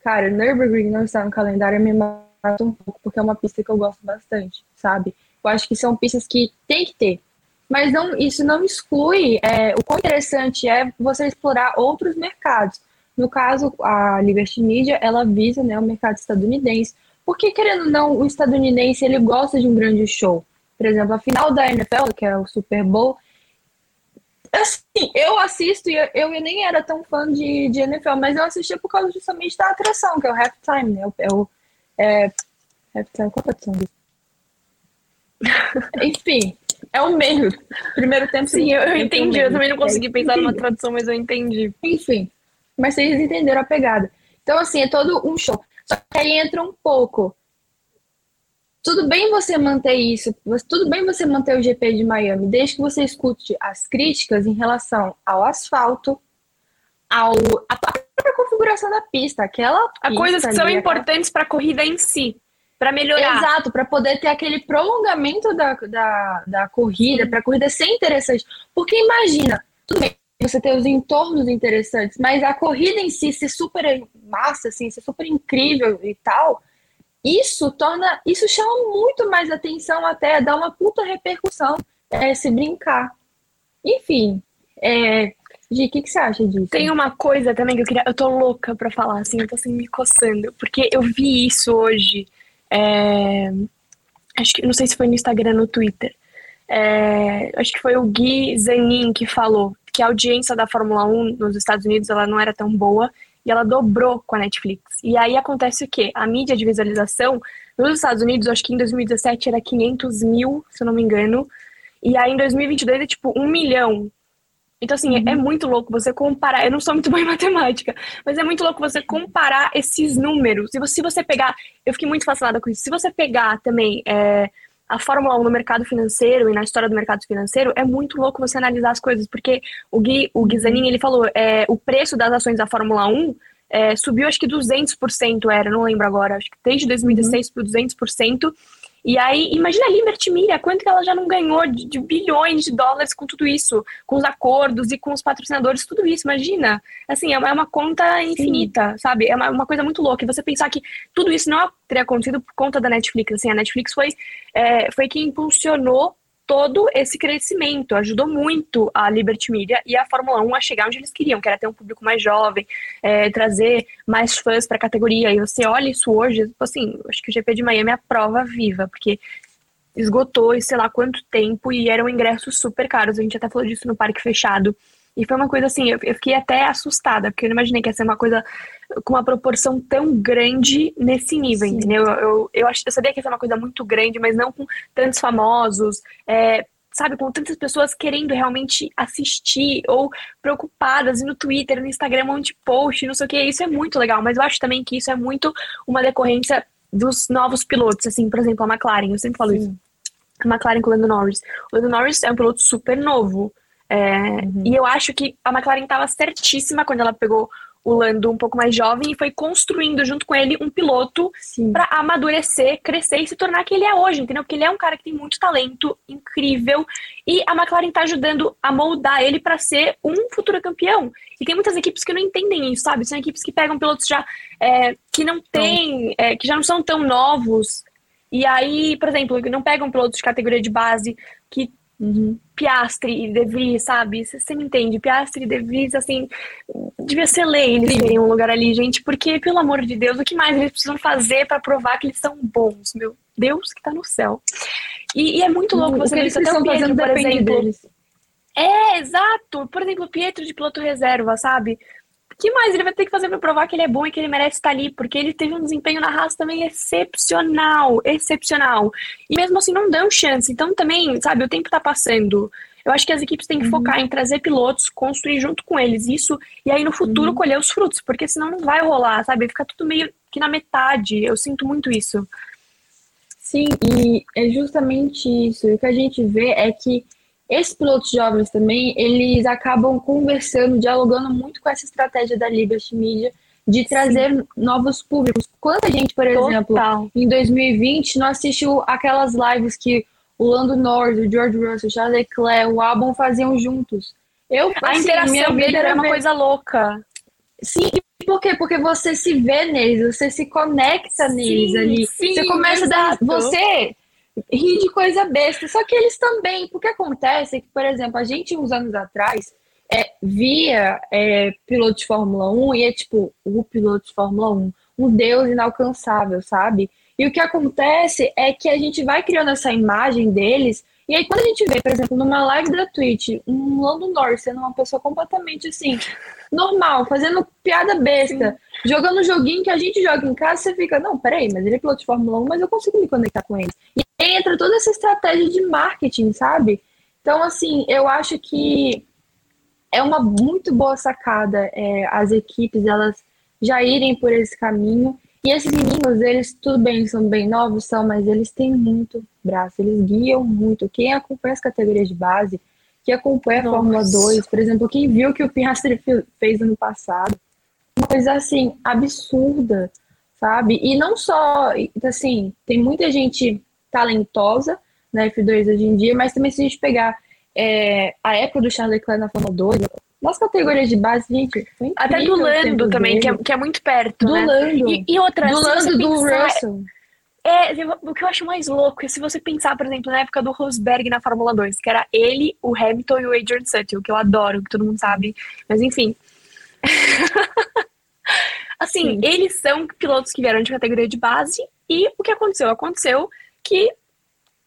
Cara, Nürburgring não está no calendário, me mata um pouco, porque é uma pista que eu gosto bastante, sabe? Eu acho que são pistas que tem que ter. Mas não, isso não exclui é, o quão interessante é você explorar outros mercados. No caso, a Liberty Media, ela visa né, o mercado estadunidense. Porque, querendo ou não, o estadunidense ele gosta de um grande show. Por exemplo, a final da NFL, que é o Super Bowl, assim, eu assisto e eu, eu nem era tão fã de, de NFL, mas eu assistia por causa justamente da atração, que é o halftime, né? É o, é, halftime, qual é a atração disso? Enfim, é o meio. Primeiro tempo. Sim, eu, eu entendi. Eu também não consegui pensar numa tradução, mas eu entendi. Enfim, mas vocês entenderam a pegada. Então, assim, é todo um show. Só que aí entra um pouco tudo bem você manter isso, tudo bem você manter o GP de Miami, desde que você escute as críticas em relação ao asfalto, ao a própria configuração da pista, aquela a coisas que são ali, importantes para a corrida em si, para melhorar. Exato, para poder ter aquele prolongamento da, da, da corrida, para a corrida ser interessante. Porque imagina, tudo bem, você ter os entornos interessantes, mas a corrida em si ser super massa, assim, ser super incrível e tal, isso torna, isso chama muito mais atenção até, dá uma puta repercussão é, se brincar. Enfim, é, Gi, o que, que você acha disso? Tem uma coisa também que eu queria. Eu tô louca pra falar, assim, eu tô assim me coçando. Porque eu vi isso hoje. É, acho que não sei se foi no Instagram ou no Twitter. É, acho que foi o Gui Zanin que falou que a audiência da Fórmula 1 nos Estados Unidos ela não era tão boa e ela dobrou com a Netflix. E aí acontece o quê? A mídia de visualização nos Estados Unidos, acho que em 2017 era 500 mil, se eu não me engano, e aí em 2022 é tipo um milhão. Então, assim, uhum. é, é muito louco você comparar. Eu não sou muito boa em matemática, mas é muito louco você comparar esses números. E se você pegar. Eu fiquei muito fascinada com isso. Se você pegar também é, a Fórmula 1 no mercado financeiro e na história do mercado financeiro, é muito louco você analisar as coisas, porque o Gui, o Gui Zanin, ele falou, é, o preço das ações da Fórmula 1 é, subiu acho que 200% era, não lembro agora, acho que desde 2016 uhum. por 200%, e aí, imagina a Liberty Media, quanto que ela já não ganhou de, de, bilhões de dólares com tudo isso, com os acordos e com os patrocinadores, tudo isso, imagina. Assim, é uma, é uma conta infinita, Sim. sabe? É uma, uma, coisa muito louca. E você pensar que tudo isso não teria acontecido por conta da Netflix. Assim, a Netflix foi, é, foi quem impulsionou todo esse crescimento, ajudou muito a Liberty Media e a Fórmula 1 a chegar onde eles queriam, que era ter um público mais jovem, é, trazer mais fãs para a categoria. E você olha isso hoje, assim, acho que o GP de Miami é a prova viva, porque esgotou e sei lá quanto tempo e eram ingressos super caros. A gente até falou disso no parque fechado. E foi uma coisa assim, eu, eu fiquei até assustada, porque eu não imaginei que ia ser uma coisa com uma proporção tão grande nesse nível, Sim. entendeu? Eu, eu, eu, ach, eu sabia que ia ser uma coisa muito grande, mas não com tantos famosos, é, sabe, com tantas pessoas querendo realmente assistir ou preocupadas e no Twitter, no Instagram, um monte de post, não sei o que, isso é muito legal, mas eu acho também que isso é muito uma decorrência dos novos pilotos, assim, por exemplo, a McLaren, eu sempre falo Sim. isso. A McLaren com o Lando Norris. O Lando Norris é um piloto super novo. É, uhum. E eu acho que a McLaren estava certíssima quando ela pegou o Lando um pouco mais jovem e foi construindo junto com ele um piloto para amadurecer, crescer e se tornar que ele é hoje, entendeu? Porque ele é um cara que tem muito talento, incrível, e a McLaren está ajudando a moldar ele para ser um futuro campeão. E tem muitas equipes que não entendem isso, sabe? São equipes que pegam pilotos já é, que não têm, é, que já não são tão novos. E aí, por exemplo, não pegam pilotos de categoria de base que Uhum. Piastre e De Vries, sabe? Você me entende? Piastre e De Vries, assim, devia ser lei eles terem um lugar ali, gente, porque, pelo amor de Deus, o que mais eles precisam fazer para provar que eles são bons? Meu Deus que tá no céu. E, e é muito louco você ver isso até o Pietro, por exemplo. Deles. É, exato. Por exemplo, o Pietro de piloto reserva, sabe? Que mais ele vai ter que fazer para provar que ele é bom e que ele merece estar ali? Porque ele teve um desempenho na raça também excepcional, excepcional. E mesmo assim não dão chance. Então também, sabe, o tempo está passando. Eu acho que as equipes têm que uhum. focar em trazer pilotos, construir junto com eles isso, e aí no futuro uhum. colher os frutos, porque senão não vai rolar, sabe? Fica tudo meio que na metade. Eu sinto muito isso. Sim, e é justamente isso. O que a gente vê é que esses pilotos jovens também, eles acabam conversando, dialogando muito com essa estratégia da Liberty Media, de trazer Sim. novos públicos. Quanta gente, por exemplo, em 2020 não assistiu aquelas lives que o Lando Norris, o George Russell, o Charles Leclerc, o Albon faziam juntos. Eu, a assim, interação dele era uma coisa louca. Sim, por quê? Porque você se vê neles, você se conecta sim, neles ali. Sim, você começa exato. a dar. Você ri de coisa besta. Só que eles também. Porque acontece que, por exemplo, a gente, uns anos atrás, é, via é, piloto de Fórmula 1 e é tipo, o piloto de Fórmula 1, um deus inalcançável, sabe? E o que acontece é que a gente vai criando essa imagem deles, e aí quando a gente vê, por exemplo, numa live da Twitch, um Lando Norris sendo uma pessoa completamente assim, normal, fazendo piada besta, Sim. jogando um joguinho que a gente joga em casa, você fica, não, peraí, mas ele é piloto de Fórmula 1, mas eu consigo me conectar com ele. E entra toda essa estratégia de marketing, sabe? Então, assim, eu acho que é uma muito boa sacada é, as equipes elas já irem por esse caminho. E esses meninos, eles, tudo bem, são bem novos, são, mas eles têm muito braço, eles guiam muito. Quem acompanha as categorias de base, que acompanha a Nossa. Fórmula 2, por exemplo, quem viu o que o Piastri fez ano passado, uma coisa assim, absurda, sabe? E não só, assim, tem muita gente talentosa na F2 hoje em dia, mas também se a gente pegar é, a época do Charles Leclerc na Fórmula 2, nas categorias de base, gente, foi Até do Lando também, que é, que é, muito perto, do né? Lando. E, e outra, do Lando, do pensar, Russell. É, o que eu acho mais louco é se você pensar, por exemplo, na época do Rosberg na Fórmula 2, que era ele, o Hamilton e o Adrian Sutil, que eu adoro, que todo mundo sabe. Mas enfim. assim, Sim. eles são pilotos que vieram de categoria de base e o que aconteceu? Aconteceu que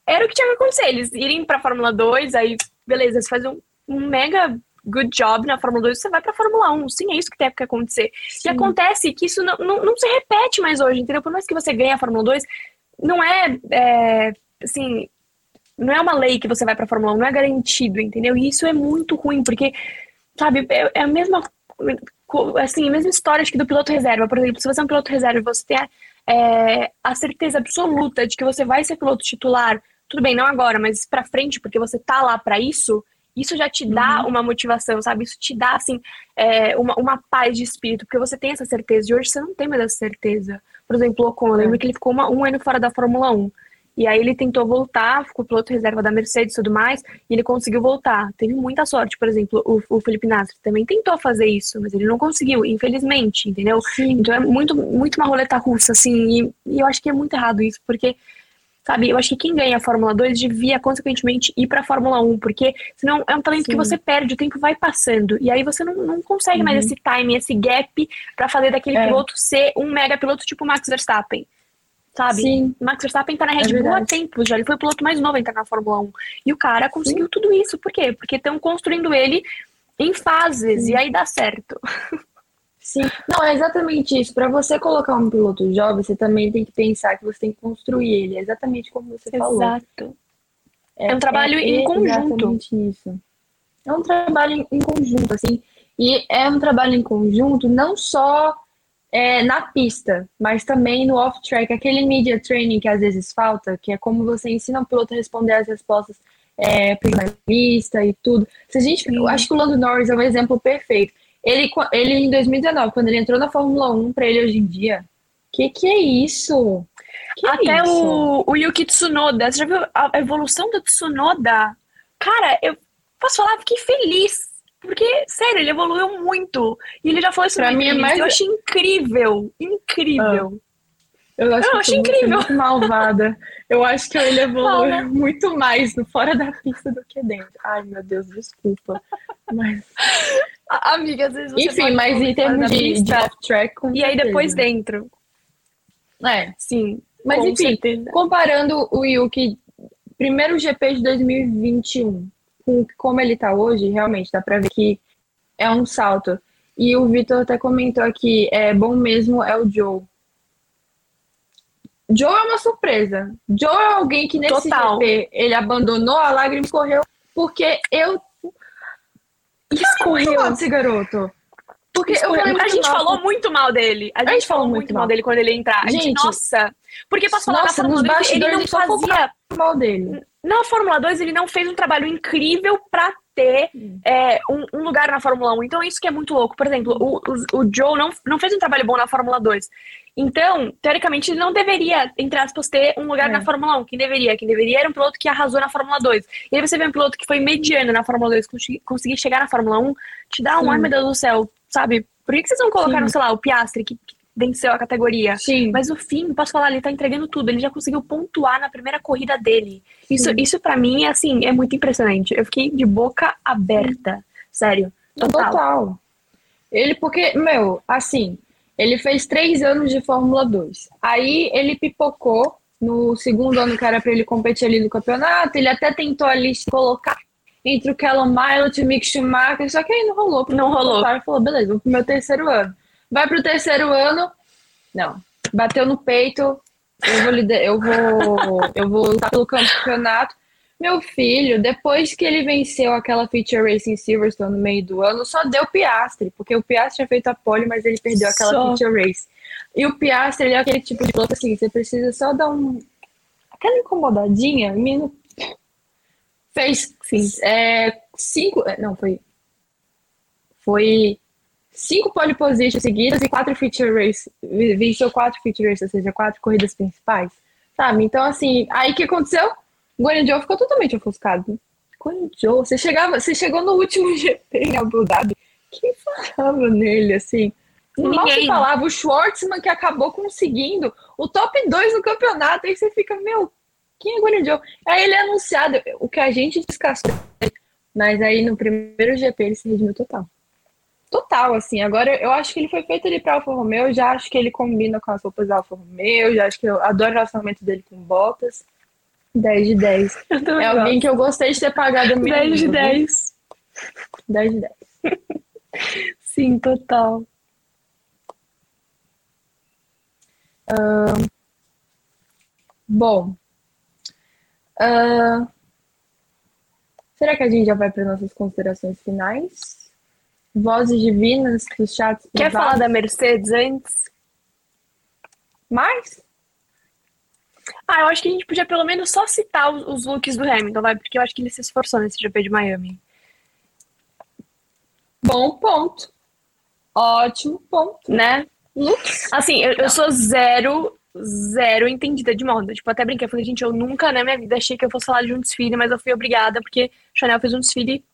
era o que tinha que acontecer. Eles irem pra Fórmula 2, aí beleza, você faz um, um mega good job na Fórmula 2, você vai pra Fórmula 1. Sim, é isso que tem que acontecer. Sim. E acontece que isso não, não, não, se repete mais hoje, entendeu? Por mais que você ganhe a Fórmula 2, não é, é assim, não é uma lei que você vai pra Fórmula 1, não é garantido, entendeu? E isso é muito ruim, porque, sabe, é, é a mesma assim, a mesma história acho que do piloto reserva. Por exemplo, se você é um piloto reserva e você tem é, a certeza absoluta de que você vai ser piloto titular tudo bem, não agora, mas para frente, porque você tá lá para isso, isso já te dá uhum. uma motivação, sabe? Isso te dá, assim, é, uma, uma paz de espírito, porque você tem essa certeza. E hoje você não tem mais essa certeza. Por exemplo, o Ocon, eu lembro é. que ele ficou uma, um ano fora da Fórmula 1. E aí ele tentou voltar, ficou piloto reserva da Mercedes e tudo mais, e ele conseguiu voltar. Teve muita sorte, por exemplo, o, o Felipe Nasser também tentou fazer isso, mas ele não conseguiu, infelizmente, entendeu? Sim. Então é muito, muito uma roleta russa, assim, e, e eu acho que é muito errado isso, porque Sabe, eu acho que quem ganha a Fórmula 2 devia, consequentemente, ir para a Fórmula 1, porque senão é um talento Sim. que você perde, o tempo vai passando. E aí você não, não consegue uhum. mais esse time, esse gap para fazer daquele é. piloto ser um mega piloto tipo Max Verstappen. Sabe? Sim. Max Verstappen tá na Red é Bull há tempo já. Ele foi o piloto mais novo a entrar na Fórmula 1. E o cara conseguiu Sim. tudo isso. Por quê? Porque estão construindo ele em fases. Sim. E aí dá certo. Sim, não, é exatamente isso. Para você colocar um piloto jovem, você também tem que pensar que você tem que construir ele. É exatamente como você Exato. falou. Exato. É, é, um trabalho é em conjunto. Exatamente isso. É um trabalho em conjunto, assim. E é um trabalho em conjunto não só é, na pista, mas também no off-track. Aquele media training que às vezes falta, que é como você ensina o piloto a responder as respostas é, pista e tudo. Se a gente, eu acho que o Lando Norris é um exemplo perfeito ele, ele em 2019, quando ele entrou na Fórmula 1, para ele hoje em dia, que que é isso? Que Até é isso? O, o Yuki Tsunoda, você já viu a evolução do Tsunoda? Cara, eu posso falar, fiquei feliz. Porque, sério, ele evoluiu muito. E ele já falou isso pra mim é mais... Eu achei incrível. Incrível. Ah. Eu acho eu que incrível. muito malvada. Eu acho que ele evoluiu muito mais no fora da pista do que dentro. Ai, meu Deus, desculpa. Mas Amiga, às vezes você Enfim, mas em termos de, de off-track. E aí depois dentro. É. Sim. Mas enfim, certeza. comparando o Yuki, primeiro GP de 2021, com como ele tá hoje, realmente dá pra ver que é um salto. E o Vitor até comentou aqui, é bom mesmo é o Joe. Joe é uma surpresa. Joe é alguém que nesse Total. GP ele abandonou, a lágrima correu, porque eu Escorreu. Mal desse garoto. Porque eu a gente mal. falou muito mal dele. A gente, a gente falou, muito mal. dele quando ele entrar. Gente, gente nossa. Porque posso falar nossa, na Fórmula 2, ele não fazia mal dele. Na Fórmula 2 ele não fez um trabalho incrível pra ter é, um, um, lugar na Fórmula 1. Então, isso que é muito louco. Por exemplo, o, o, o Joe não, não fez um trabalho bom na Fórmula 2. Então, teoricamente, ele não deveria, entre aspas, ter um lugar é. na Fórmula 1. Quem deveria? Quem deveria era um piloto que arrasou na Fórmula 2. E aí você vê um piloto que foi mediano na Fórmula 2, conseguir chegar na Fórmula 1, te dá um, ai meu Deus do céu, sabe? Por que, que vocês não colocaram, Sim. sei lá, o Piastri, que, que venceu a categoria? Sim. Mas o fim, posso falar, ele tá entregando tudo. Ele já conseguiu pontuar na primeira corrida dele. Isso, isso para mim, é assim, é muito impressionante. Eu fiquei de boca aberta. Sério. Total. Total. Ele, porque, meu, assim, ele fez três anos de Fórmula 2. Aí ele pipocou no segundo ano que era para ele competir ali no campeonato. Ele até tentou ali se colocar entre o Callum Milot e o Mick Schumacher, só que aí não rolou. Não rolou. O falou, beleza, vou pro meu terceiro ano. Vai pro terceiro ano, não. Bateu no peito, eu vou, eu vou, eu vou lutar pelo campeonato. Meu filho, depois que ele venceu aquela feature race em Silverstone no meio do ano, só deu Piastre, porque o Piastre tinha feito a pole, mas ele perdeu aquela só. feature race. E o Piastre, ele é aquele tipo de piloto assim, você precisa só dar um aquela incomodadinha, menino fez sim, é, cinco, é, não, foi foi cinco pole positions seguidas e quatro feature race, venceu quatro feature races, ou seja, quatro corridas principais, sabe? Então, assim, aí o que aconteceu? Guanaju ficou totalmente ofuscado. Guanaju, você chegava, você chegou no último GP em Abu Dhabi, quem falava nele, assim? Ninguém. Mal se falava, o Schwartzman que acabou conseguindo o top 2 no campeonato, aí você fica, meu, quem é Guanaju? Aí ele é anunciado, o que a gente descascou, mas aí no primeiro GP ele se redimiu total. Total, assim, agora eu acho que ele foi feito ali pra Alfa Romeo, já acho que ele combina com as roupas da Alfa Romeo, já acho que eu adoro o relacionamento dele com Bottas. 10 de 10. É alguém que eu gostei de ter pagado a minha 10 de 10. 10 de 10. Sim, total. Uh, bom. Uh, será que a gente já vai para nossas considerações finais? Vozes divinas dos chats. Quer falar da Mercedes antes? Mais? Ah, eu acho que a gente podia pelo menos só citar os, os looks do Hamilton, vai? Porque eu acho que ele se esforçou nesse GP de Miami. Bom ponto. Ótimo ponto. Né? Looks. Assim, eu, eu sou zero, zero entendida de moda. Tipo, até brinquei, falei, gente, eu nunca na minha vida achei que eu fosse falar de um desfile, mas eu fui obrigada, porque Chanel fez um desfile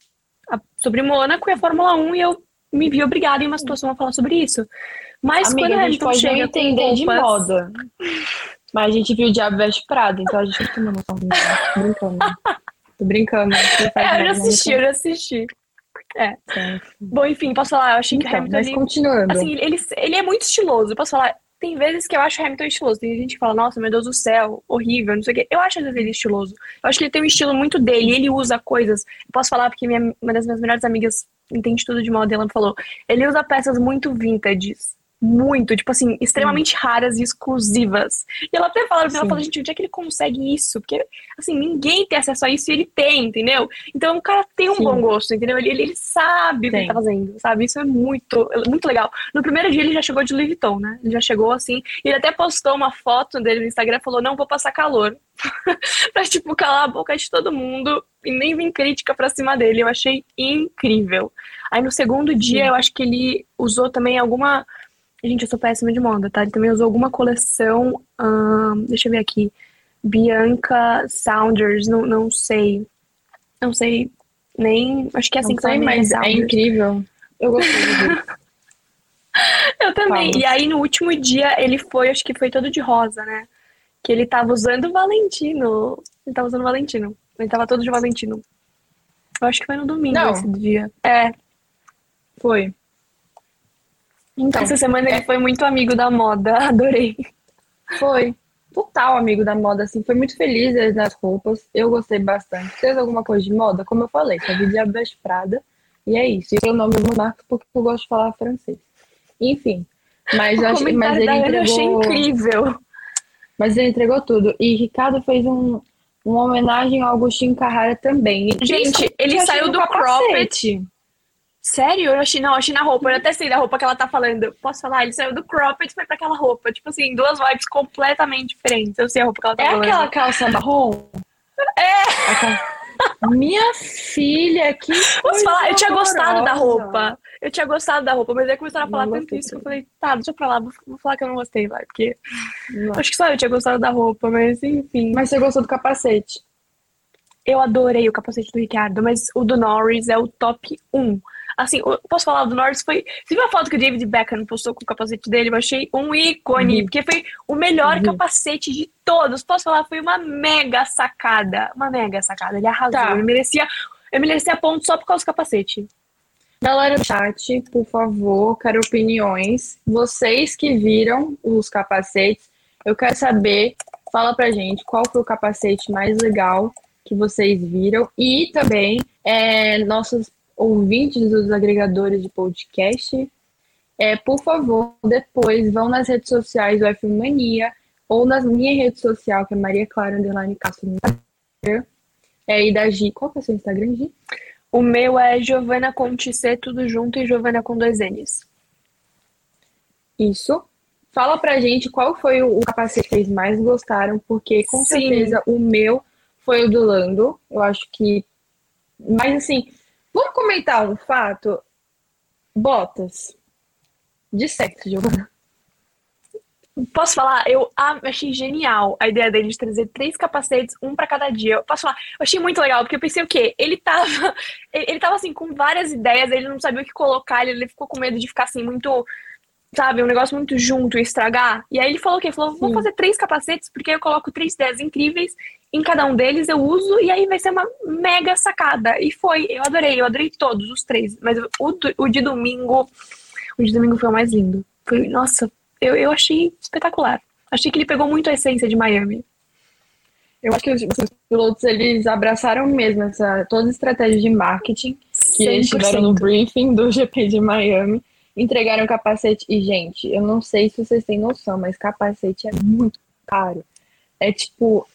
sobre Mônaco e a Fórmula 1 e eu me vi obrigada em uma situação a falar sobre isso. Mas Amiga, quando a gente pode não entender roupas... de moda. Mas a gente viu o Diabo Veste Prado, então a gente não uma noção. Tô brincando. Tô brincando. É, eu já assisti, eu já assisti. É. Bom, enfim, posso falar, eu achei então, que o Hamilton. Mas ele, continuando. Assim, ele, ele é muito estiloso. Eu posso falar, tem vezes que eu acho o Hamilton estiloso. Tem gente que fala, nossa, meu Deus do céu, horrível, não sei o quê. Eu acho às vezes ele estiloso. Eu acho que ele tem um estilo muito dele, ele usa coisas. Eu posso falar porque minha, uma das minhas melhores amigas entende tudo de moda ela me falou. Ele usa peças muito vintages muito, tipo assim, extremamente hum. raras e exclusivas. E ela até fala, ela fala, gente, onde é que ele consegue isso? Porque, assim, ninguém tem acesso a isso e ele tem, entendeu? Então o cara tem um Sim. bom gosto, entendeu? Ele, ele, ele sabe tem. o que ele tá fazendo, sabe? Isso é muito, muito legal. No primeiro dia ele já chegou de Louis Vuitton, né? Ele já chegou assim, e ele até postou uma foto dele no Instagram e falou, não vou passar calor. pra, tipo, calar a boca de todo mundo e nem vir crítica pra cima dele. Eu achei incrível. Aí no segundo dia, Sim. eu acho que ele usou também alguma Gente, eu sou péssima de moda, tá? Ele também usou alguma coleção. Hum, deixa eu ver aqui. Bianca Saunders, não, não sei. Não sei nem. Acho que é assim não que sei, mas é incrível. Eu gostei Eu também. Fala. E aí, no último dia, ele foi, acho que foi todo de rosa, né? Que ele tava usando Valentino. Ele tava usando Valentino. Ele tava todo de Valentino. Eu acho que foi no domingo não. esse dia. É. Foi. Então, essa semana é... ele foi muito amigo da moda, adorei. Foi. Total amigo da moda, assim, foi muito feliz nas roupas. Eu gostei bastante. Fez alguma coisa de moda? Como eu falei, só vi Diabes Prada. E é isso. E o nome do marco porque eu gosto de falar francês. Enfim. Mas, acho, mas ele entregou. Eu achei incrível. Mas ele entregou tudo. E Ricardo fez um, uma homenagem ao Agostinho Carrara também. Gente, ele saiu do cropped. Sério? Eu achei, não, achei na roupa. Eu até sei da roupa que ela tá falando. Posso falar? Ele saiu do cropped e foi pra aquela roupa. Tipo assim, duas vibes completamente diferentes. Eu sei a roupa que ela tá é falando. É aquela calça marrom? É! Minha filha, que. Posso falar? Eu tinha gostado da roupa. Eu tinha gostado da roupa, mas aí começaram a falar não tanto isso que eu falei, tá, deixa pra lá, vou, vou falar que eu não gostei, vai, porque. Não. Acho que só eu tinha gostado da roupa, mas enfim. Mas você gostou do capacete? Eu adorei o capacete do Ricardo, mas o do Norris é o top 1. Assim, posso falar do Norris? Foi. Você viu a foto que o David Beckham postou com o capacete dele? Eu achei um ícone, uhum. porque foi o melhor uhum. capacete de todos. Posso falar? Foi uma mega sacada. Uma mega sacada. Ele arrasou. Tá. Ele merecia. Ele merecia ponto só por causa do capacete. Galera do chat, por favor, quero opiniões. Vocês que viram os capacetes, eu quero saber, fala pra gente qual foi o capacete mais legal que vocês viram e também é, nossos ouvintes dos agregadores de podcast, é, por favor, depois vão nas redes sociais do F Mania ou na minha rede social, que é Maria Clara Underline Castro no Instagram. É, e da Gi. Qual que é o seu Instagram, Gi? O meu é Giovana com C, tudo junto, e Giovana com dois N's. Isso. Fala pra gente qual foi o capacete que vocês mais gostaram, porque com Sim. certeza o meu foi o do Lando. Eu acho que. Mas assim, Vamos comentar um fato? Botas. De sexo, Giovana. Posso falar? Eu achei genial a ideia dele de trazer três capacetes, um para cada dia. Eu posso falar? Eu achei muito legal, porque eu pensei o quê? Ele tava. Ele tava assim, com várias ideias, ele não sabia o que colocar, ele ficou com medo de ficar assim, muito sabe, um negócio muito junto e estragar. E aí ele falou o quê? Ele falou, vou fazer três capacetes, porque eu coloco três ideias incríveis, em cada um deles eu uso, e aí vai ser uma mega sacada. E foi, eu adorei, eu adorei todos, os três. Mas o, o de domingo, o de domingo foi o mais lindo. Foi, nossa, eu, eu achei espetacular. Achei que ele pegou muito a essência de Miami. Eu acho que os, os pilotos, eles abraçaram mesmo essa, todas as estratégias de marketing que 100%. eles tiveram no briefing do GP de Miami entregaram capacete. E, gente, eu não sei se vocês têm noção, mas capacete é muito caro. É tipo.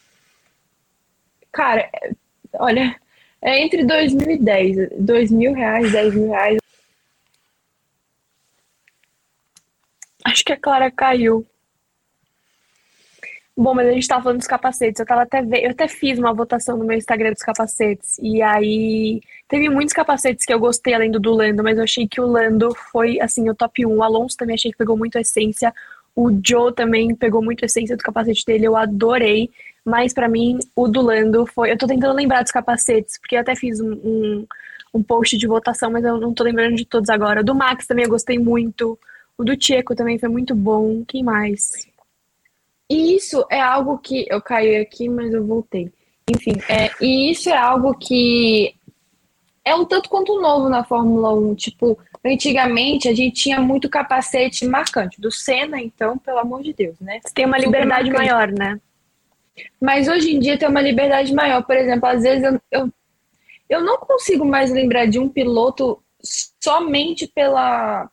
Cara, é, olha, é entre 2010, 2 mil reais, 10 mil reais. Acho que a Clara caiu. Bom, mas a gente tava falando dos capacetes. Eu tava até eu até fiz uma votação no meu Instagram dos capacetes. E aí teve muitos capacetes que eu gostei além do do Lando, mas eu achei que o Lando foi assim o top 1. O Alonso também achei que pegou muito a essência. O Joe também pegou muito a essência do capacete dele, eu adorei. Mas para mim, o do Lando foi. Eu tô tentando lembrar dos capacetes, porque eu até fiz um, um, um post de votação, mas eu não tô lembrando de todos agora. Do Max também eu gostei muito. O do Tcheco também foi muito bom. Quem mais? E isso é algo que. Eu caí aqui, mas eu voltei. Enfim, é, e isso é algo que é um tanto quanto novo na Fórmula 1. Tipo, antigamente a gente tinha muito capacete marcante. Do Senna, então, pelo amor de Deus, né? Tem uma liberdade maior, né? Mas hoje em dia tem uma liberdade maior. Por exemplo, às vezes eu, eu, eu não consigo mais lembrar de um piloto somente pela,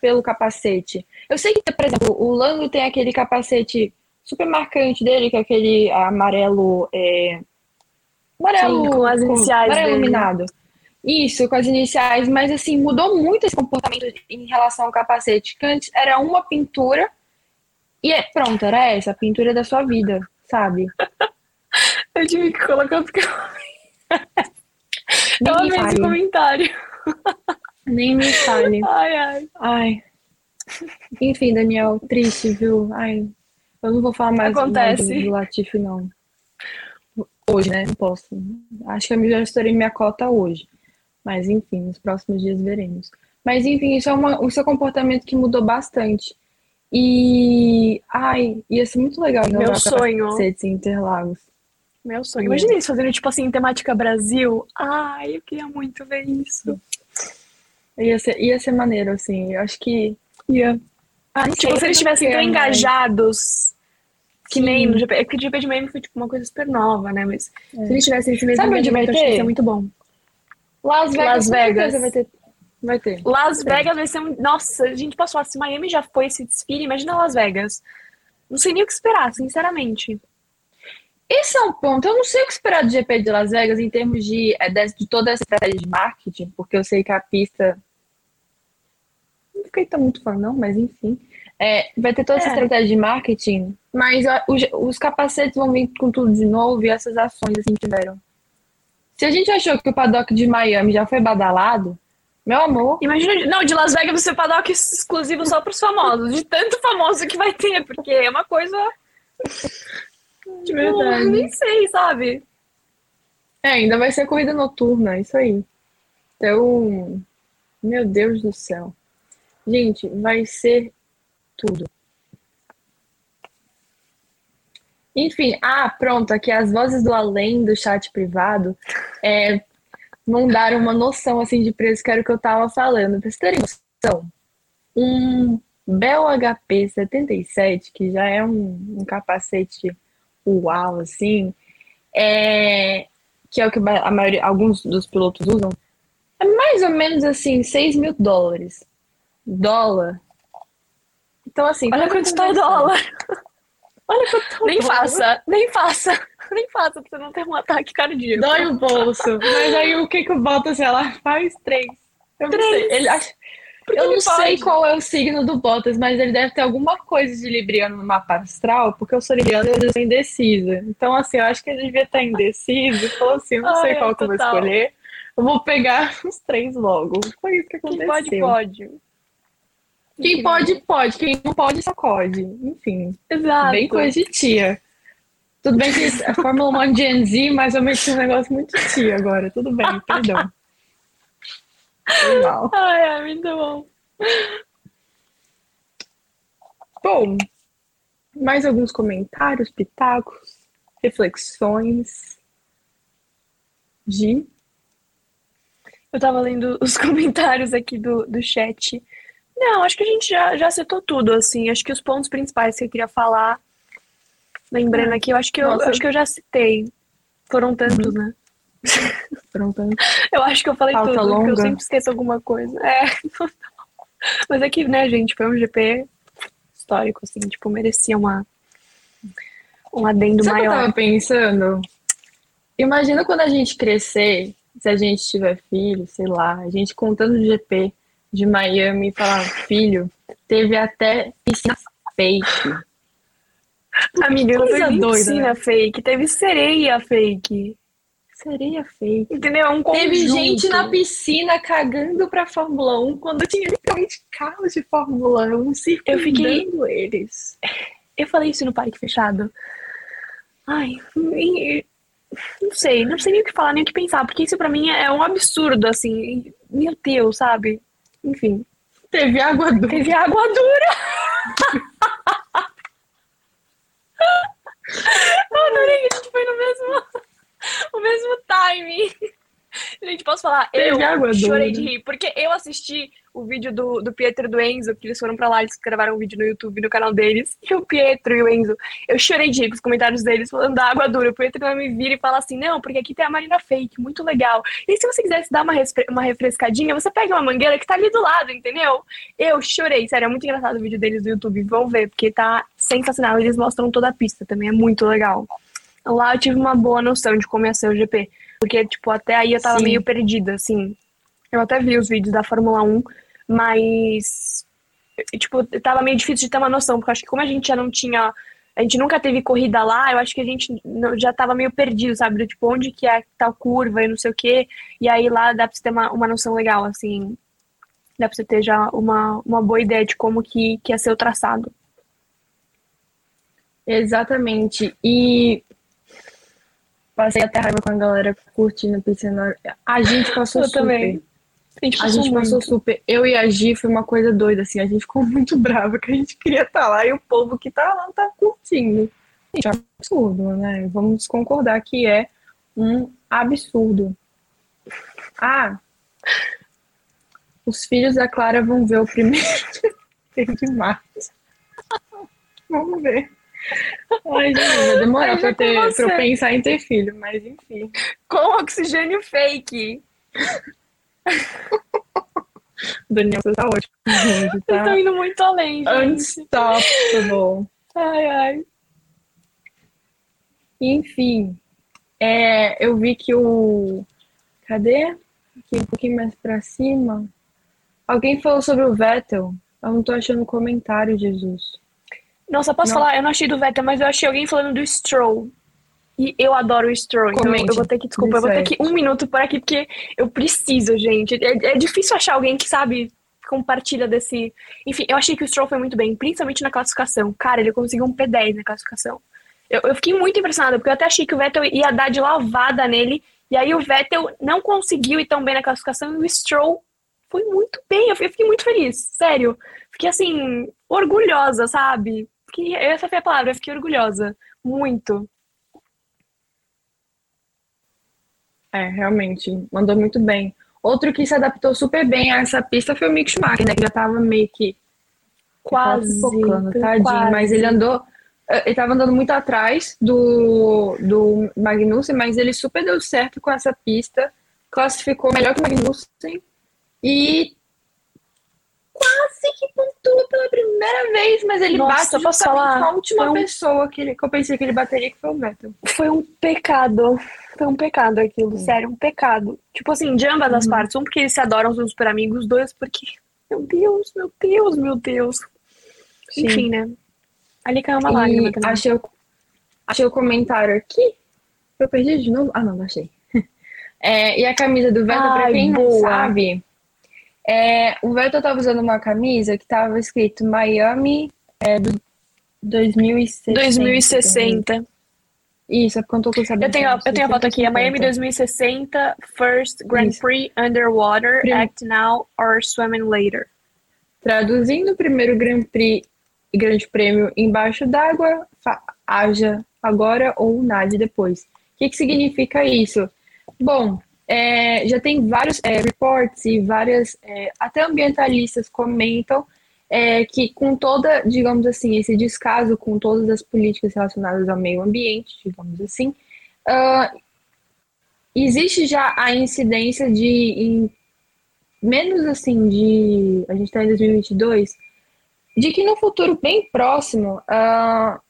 pelo capacete. Eu sei que, por exemplo, o Lando tem aquele capacete super marcante dele, que é aquele amarelo. É... Amarelo Sim, com as iniciais. amarelo dele. iluminado. Isso, com as iniciais, mas assim, mudou muito esse comportamento em relação ao capacete, que antes era uma pintura e é, pronto, era essa, a pintura da sua vida, sabe? eu tive que colocar porque eu amei esse comentário. Nem me fale. Ai, ai. Ai. Enfim, Daniel, triste, viu? Ai, eu não vou falar mais, Acontece. do, Latifi, não. Hoje, né? Não posso. Acho que eu já estourei minha cota hoje. Mas, enfim, nos próximos dias veremos. Mas, enfim, isso é, uma, isso é um comportamento que mudou bastante. E. Ai, ia ser muito legal Meu sonho. Em Interlagos. Meu sonho. Imagina eles fazendo, tipo assim, temática Brasil. Ai, eu queria muito ver isso. Ia ser, ia ser maneiro, assim. Eu acho que ia. Ah, tipo, se eles estivessem tão engajados que Sim. nem no GP. É que o GP de Miami foi tipo uma coisa super nova, né? Mas é. se eles tivessem esse mesmo Sabe onde vai ter? Ia muito bom. Las Vegas. Las Vegas. Vai ter. Vai ter. Las Vegas vai ser um. Nossa, a gente passou. Se Miami já foi esse desfile, imagina Las Vegas. Não sei nem o que esperar, sinceramente. Esse é um ponto. Eu não sei o que esperar do GP de Las Vegas em termos de, é, de toda essa estratégia de marketing, porque eu sei que a pista fiquei tão muito fã, não, mas enfim. É, vai ter toda essa é. estratégia de marketing, mas os, os, capacetes vão vir com tudo de novo e essas ações assim tiveram. Se a gente achou que o paddock de Miami já foi badalado, meu amor. Imagina, não, de Las Vegas você paddock exclusivo só para os famosos, de tanto famoso que vai ter, porque é uma coisa. De verdade. Eu nem sei, sabe? É, ainda vai ser corrida noturna, isso aí. Então, meu Deus do céu. Gente, vai ser tudo. Enfim, ah, pronto, aqui as vozes do além do chat privado é, mandaram uma noção assim de preço que era o que eu tava falando. Pra vocês terem noção, um Bell HP 77, que já é um, um capacete uau, assim, é, que é o que a maioria, alguns dos pilotos usam, é mais ou menos assim, 6 mil dólares. Dólar. Então, assim. Olha quanto está o dólar. Olha quanto tá o Nem dólar. faça, nem faça. Nem faça pra você não ter um ataque cardíaco. Dói o bolso. Mas aí o que que o Bottas ela faz? Três. Eu Três. não sei. Ele acha... Porque Eu não sei pode. qual é o signo do Bottas, mas ele deve ter alguma coisa de Libriano no mapa astral, porque eu sou Libriano e eu sou indecisa. Então, assim, eu acho que ele devia estar indeciso e falou assim: eu não sei Ai, qual que eu vou escolher. Eu vou pegar os três logo. Foi isso que aconteceu. pode, pode. Quem pode, pode. Quem não pode, sacode. Enfim, Exato. bem coisa de tia. Tudo bem que a Fórmula 1 Gen Z, mas eu meti um negócio muito tia agora. Tudo bem, perdão. Mal. Ai, ai, muito bom. Bom, mais alguns comentários, pitacos, reflexões. Gi? Eu tava lendo os comentários aqui do, do chat. Não, acho que a gente já, já acertou tudo, assim. Acho que os pontos principais que eu queria falar, lembrando aqui, eu acho que eu, Nossa. acho que eu já citei. Foram tantos, né? Pronto. Eu acho que eu falei Pauta tudo, porque eu longa. sempre esqueço alguma coisa. É, Mas é que, né, gente, foi um GP histórico, assim, tipo, merecia uma, um adendo Sabe que eu maior. tava pensando? Imagina quando a gente crescer, se a gente tiver filho, sei lá, a gente contando o GP de Miami e falar, filho, teve até piscina fake. Amiga, não coisa teve doida, piscina né? fake, teve sereia fake. Sereia fake. Entendeu? É um Teve conjunto. gente na piscina cagando pra Fórmula 1 quando tinha literalmente carros de Fórmula 1 circundando Eu fiquei- eles. Eu falei isso no parque fechado. Ai, não sei, não sei nem o que falar, nem o que pensar, porque isso pra mim é um absurdo, assim. Meu Deus, sabe? Enfim, Teve água doce. teve água dura. Eu adorei que a gente foi no mesmo, o mesmo timing. Gente, posso falar? Eu Teve água chorei dura. de rir, porque eu assisti o vídeo do, do Pietro e do Enzo, que eles foram pra lá, eles gravaram um vídeo no YouTube, no canal deles, e o Pietro e o Enzo, eu chorei de rir com os comentários deles, falando da água dura, o Pietro vai me vir e fala assim, não, porque aqui tem a Marina Fake, muito legal, e se você quisesse dar uma, uma refrescadinha, você pega uma mangueira que tá ali do lado, entendeu? Eu chorei, sério, é muito engraçado o vídeo deles do YouTube, vão ver, porque tá sensacional, eles mostram toda a pista também, é muito legal. Lá eu tive uma boa noção de como ia ser o GP, porque, tipo, até aí eu tava Sim. meio perdida, assim, eu até vi os vídeos da Fórmula 1, mas, tipo, tava meio difícil de ter uma noção, porque acho que como a gente já não tinha, a gente nunca teve corrida lá, eu acho que a gente já tava meio perdido, sabe? Tipo, onde que é tal curva e não sei o quê, e aí lá dá pra você ter uma, uma noção legal, assim, dá pra você ter já uma, uma boa ideia de como que, que ia ser o traçado. Exatamente. E passei até raiva com a galera curtindo piscina. A gente passou Eu super. também. A gente A passou gente passou super. Eu e a Gi foi uma coisa doida, assim. A gente ficou muito brava que a gente queria estar lá e o povo que tá lá não tá curtindo. Gente, é um absurdo, né? Vamos concordar que é um absurdo. Ah, os filhos da Clara vão ver o primeiro de março. Vamos ver. Ai, gente, vai demorar pra, ter, pra eu pensar em ter filho, mas enfim. Com oxigênio fake. Daniel, você tá ótimo, gente. Vocês Tá estão indo muito além, gente. unstoppable. Ai, ai. Enfim, é, eu vi que o. Cadê? Aqui um pouquinho mais pra cima. Alguém falou sobre o Vettel. Eu não tô achando comentário, Jesus. Nossa, posso Não. falar? Eu não achei do Vettel, mas eu achei alguém falando do Stroll. E eu adoro o Stroll, então eu vou ter que, desculpa, eu vou ter que um minuto por aqui, porque eu preciso, gente. É, é difícil achar alguém que sabe compartilha desse. Enfim, eu achei que o Stroll foi muito bem, principalmente na classificação. Cara, ele conseguiu um P10 na classificação. Eu, eu fiquei muito impressionada, porque eu até achei que o Vettel ia dar de lavada nele, e aí o Vettel não conseguiu ir tão bem na classificação, e o Stroll foi muito bem. Eu fiquei muito feliz, sério. Fiquei assim, orgulhosa, sabe? Fiquei, essa foi a palavra, eu fiquei orgulhosa. Muito. É, realmente, mandou muito bem. Outro que se adaptou super bem a essa pista foi o Mick Schumacher, né? Que já tava meio que quase focando, tadinho. Quase. Mas ele andou. Ele tava andando muito atrás do, do Magnussen, mas ele super deu certo com essa pista. Classificou melhor que o Magnussen. E quase que pontua pela primeira vez, mas ele Nossa, bate justamente falar, a última um... pessoa que, ele, que eu pensei que ele bateria, que foi o Vettel. Foi um pecado. Foi um pecado aquilo, Sim. sério, um pecado. Tipo assim, de ambas as uhum. partes. Um, porque eles se adoram, são super amigos. Dois, porque. Meu Deus, meu Deus, meu Deus. Sim. Enfim, né? Ali caiu uma e lágrima também. Achei o, achei o comentário aqui. Eu perdi de novo? Ah, não, achei. É, e a camisa do Ai, pra quem boa. não sabe, é, o Vettel tava usando uma camisa que tava escrito Miami é, do 2060. 2060. Isso, é porque eu tô com essa Eu tenho, eu tenho a foto aqui, é Miami 2060, First Grand Isso. Prix Underwater, Prim... Act Now or Swimming Later. Traduzindo, primeiro Grand Prix e Grande Prêmio embaixo d'água, haja agora ou nade depois. O que, que significa isso? Bom, é, já tem vários é, reports e várias, é, até ambientalistas comentam é, que com toda, digamos assim, esse descaso com todas as políticas relacionadas ao meio ambiente, digamos assim, uh, existe já a incidência de, em, menos assim, de, a gente está em 2022, de que no futuro bem próximo, uh,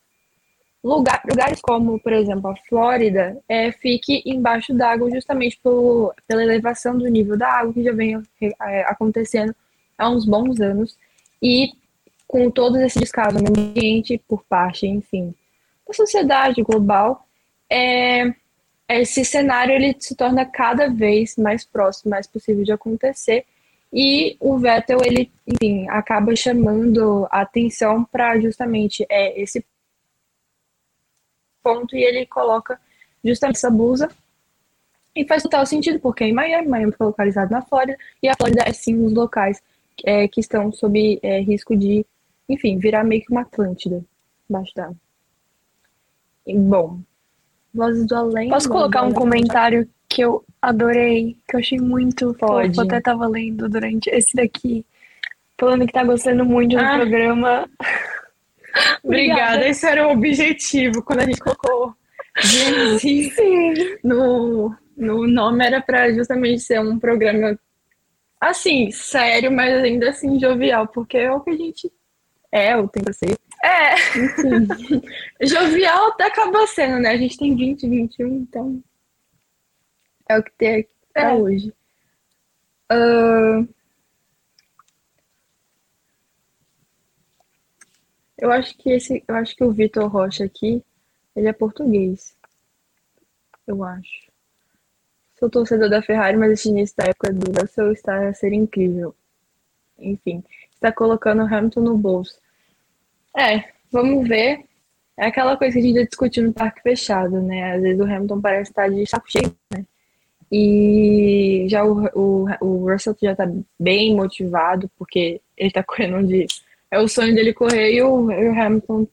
lugar, lugares como, por exemplo, a Flórida, é, fique embaixo d'água justamente por, pela elevação do nível da água que já vem é, acontecendo há uns bons anos e com todos esses descasos no ambiente por parte, enfim, da sociedade global, é, esse cenário ele se torna cada vez mais próximo, mais possível de acontecer e o Vettel ele, enfim, acaba chamando a atenção para justamente é, esse ponto e ele coloca justamente essa blusa. E faz total sentido, porque é em Miami, Miami foi localizado na Flórida, e a Flórida é sim um dos locais é, que estão sob é, risco de, enfim, virar meio que uma Atlântida embaixo d'água. Bom, Vozes do Além. Posso colocar um comentário que eu adorei, que eu achei muito Pode. fofo, até tava lendo durante esse daqui, falando que tá gostando muito do ah. programa. Obrigada, esse era o objetivo quando a gente colocou Sim. no, no nome, era para justamente ser um programa assim, sério, mas ainda assim jovial, porque é o que a gente é, ou que ser. É. Enfim, jovial até acaba sendo, né? A gente tem 20, 21, então é o que tem aqui é. hoje. Uh, Eu acho que esse, eu acho que o Vitor Rocha aqui, ele é português. Eu acho. Sou torcedor da Ferrari, mas esse início da época do Russell está a ser incrível. Enfim, está colocando o Hamilton no bolso. É, vamos ver. É aquela coisa que a gente já discutiu no parque fechado, né? Às vezes o Hamilton parece estar de saco cheio, né? E já o, o, o Russell já está bem motivado, porque ele está correndo de é o sonho dele correr e o, e o Hamilton.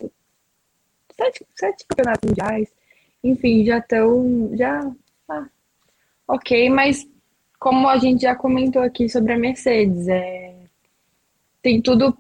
Sete, sete campeonatos mundiais. Enfim, já estão. Já. Ah, ok, mas como a gente já comentou aqui sobre a Mercedes, é, tem tudo.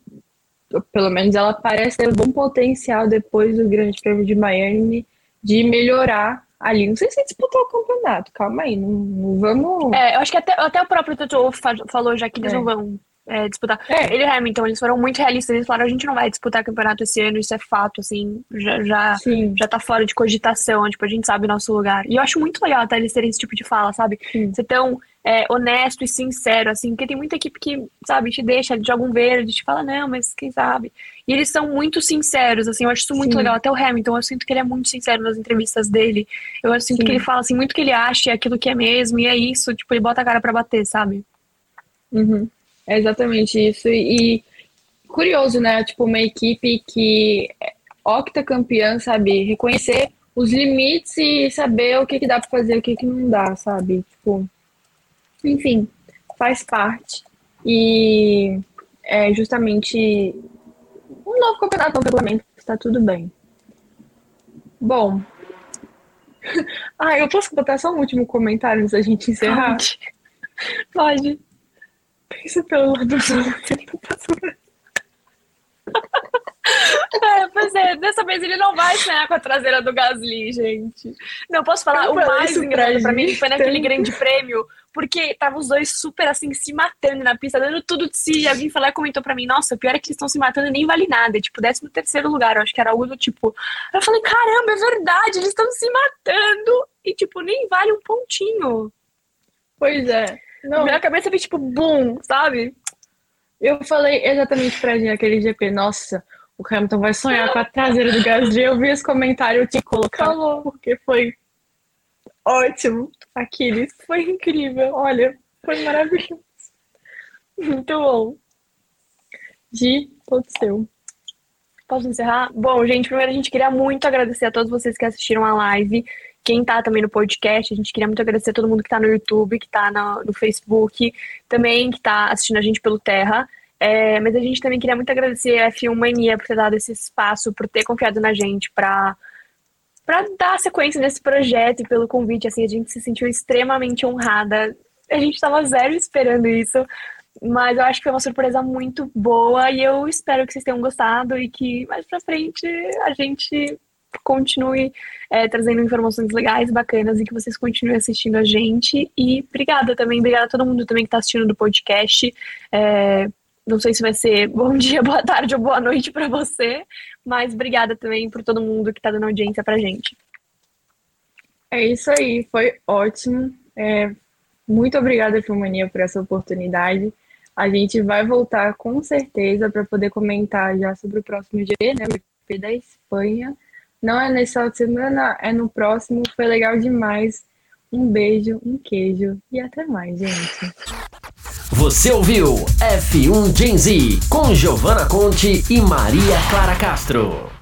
Pelo menos ela parece ter um bom potencial depois do Grande Prêmio de Miami de melhorar ali. Não sei se disputou o campeonato, calma aí, não, não vamos. É, eu acho que até, até o próprio Toto falou já que eles é. não vão é, disputar. É. Ele e Hamilton, eles foram muito realistas. Eles falaram: a gente não vai disputar campeonato esse ano, isso é fato, assim, já, já, já tá fora de cogitação. Tipo, a gente sabe o nosso lugar. E eu acho muito legal até eles terem esse tipo de fala, sabe? Sim. Ser tão é, honesto e sincero, assim, porque tem muita equipe que, sabe, te deixa, de algum verde, te fala, não, mas quem sabe. E eles são muito sinceros, assim, eu acho isso muito Sim. legal. Até o Hamilton, eu sinto que ele é muito sincero nas entrevistas dele. Eu sinto Sim. que ele fala, assim, muito que ele acha, é aquilo que é mesmo, e é isso, tipo, ele bota a cara pra bater, sabe? Uhum. É exatamente isso. E, curioso, né? Tipo, uma equipe que octacampeã, sabe? Reconhecer os limites e saber o que, que dá pra fazer e o que, que não dá, sabe? Tipo, enfim, faz parte. E é justamente um novo campeonato, um regulamento, está tudo bem. Bom. ah, eu posso botar só um último comentário antes da gente encerrar? Pode. Pode. Pensa pelo lado do sol, É, pois é, dessa vez ele não vai sonhar com a traseira do Gasly, gente. Não, posso falar, o mais engraçado pra mim foi naquele grande prêmio, porque tava os dois super assim, se matando na pista, dando tudo de si. E alguém falou, comentou pra mim, nossa, o pior é que eles estão se matando e nem vale nada. tipo, 13 terceiro lugar, eu acho que era algo do tipo. Eu falei, caramba, é verdade, eles estão se matando. E, tipo, nem vale um pontinho. Pois é. Não. Minha cabeça fez tipo, boom, sabe? Eu falei exatamente pra gente naquele GP, nossa, o Hamilton vai sonhar com a traseira do Gasly. Eu vi esse comentário, eu que colocar, Falou. porque foi ótimo. Aquiles, foi incrível. Olha, foi maravilhoso. Muito bom. Gi, todo seu. Posso encerrar? Bom, gente, primeiro a gente queria muito agradecer a todos vocês que assistiram a live quem está também no podcast. A gente queria muito agradecer a todo mundo que está no YouTube, que está no, Facebook, também que está assistindo a gente pelo Terra. É, mas a gente também queria muito agradecer a F1 Mania por ter dado esse espaço, por ter confiado na gente para para dar sequência nesse projeto e pelo convite. Assim, a gente se sentiu extremamente honrada. A gente estava zero esperando isso, mas eu acho que foi uma surpresa muito boa e eu espero que vocês tenham gostado e que mais para frente a gente continue é, trazendo informações legais, bacanas e que vocês continuem assistindo a gente. E obrigada também, obrigada a todo mundo também que está assistindo do podcast. É, não sei se vai ser bom dia, boa tarde ou boa noite para você, mas obrigada também por todo mundo que está dando audiência para gente. É isso aí, foi ótimo. É, muito obrigada, Filmania, por essa oportunidade. A gente vai voltar com certeza para poder comentar já sobre o próximo GP, né? O GP da Espanha. Não é nesse final de semana, é no próximo. Foi legal demais. Um beijo, um queijo e até mais, gente. Você ouviu F1 Gen Z com Giovanna Conte e Maria Clara Castro.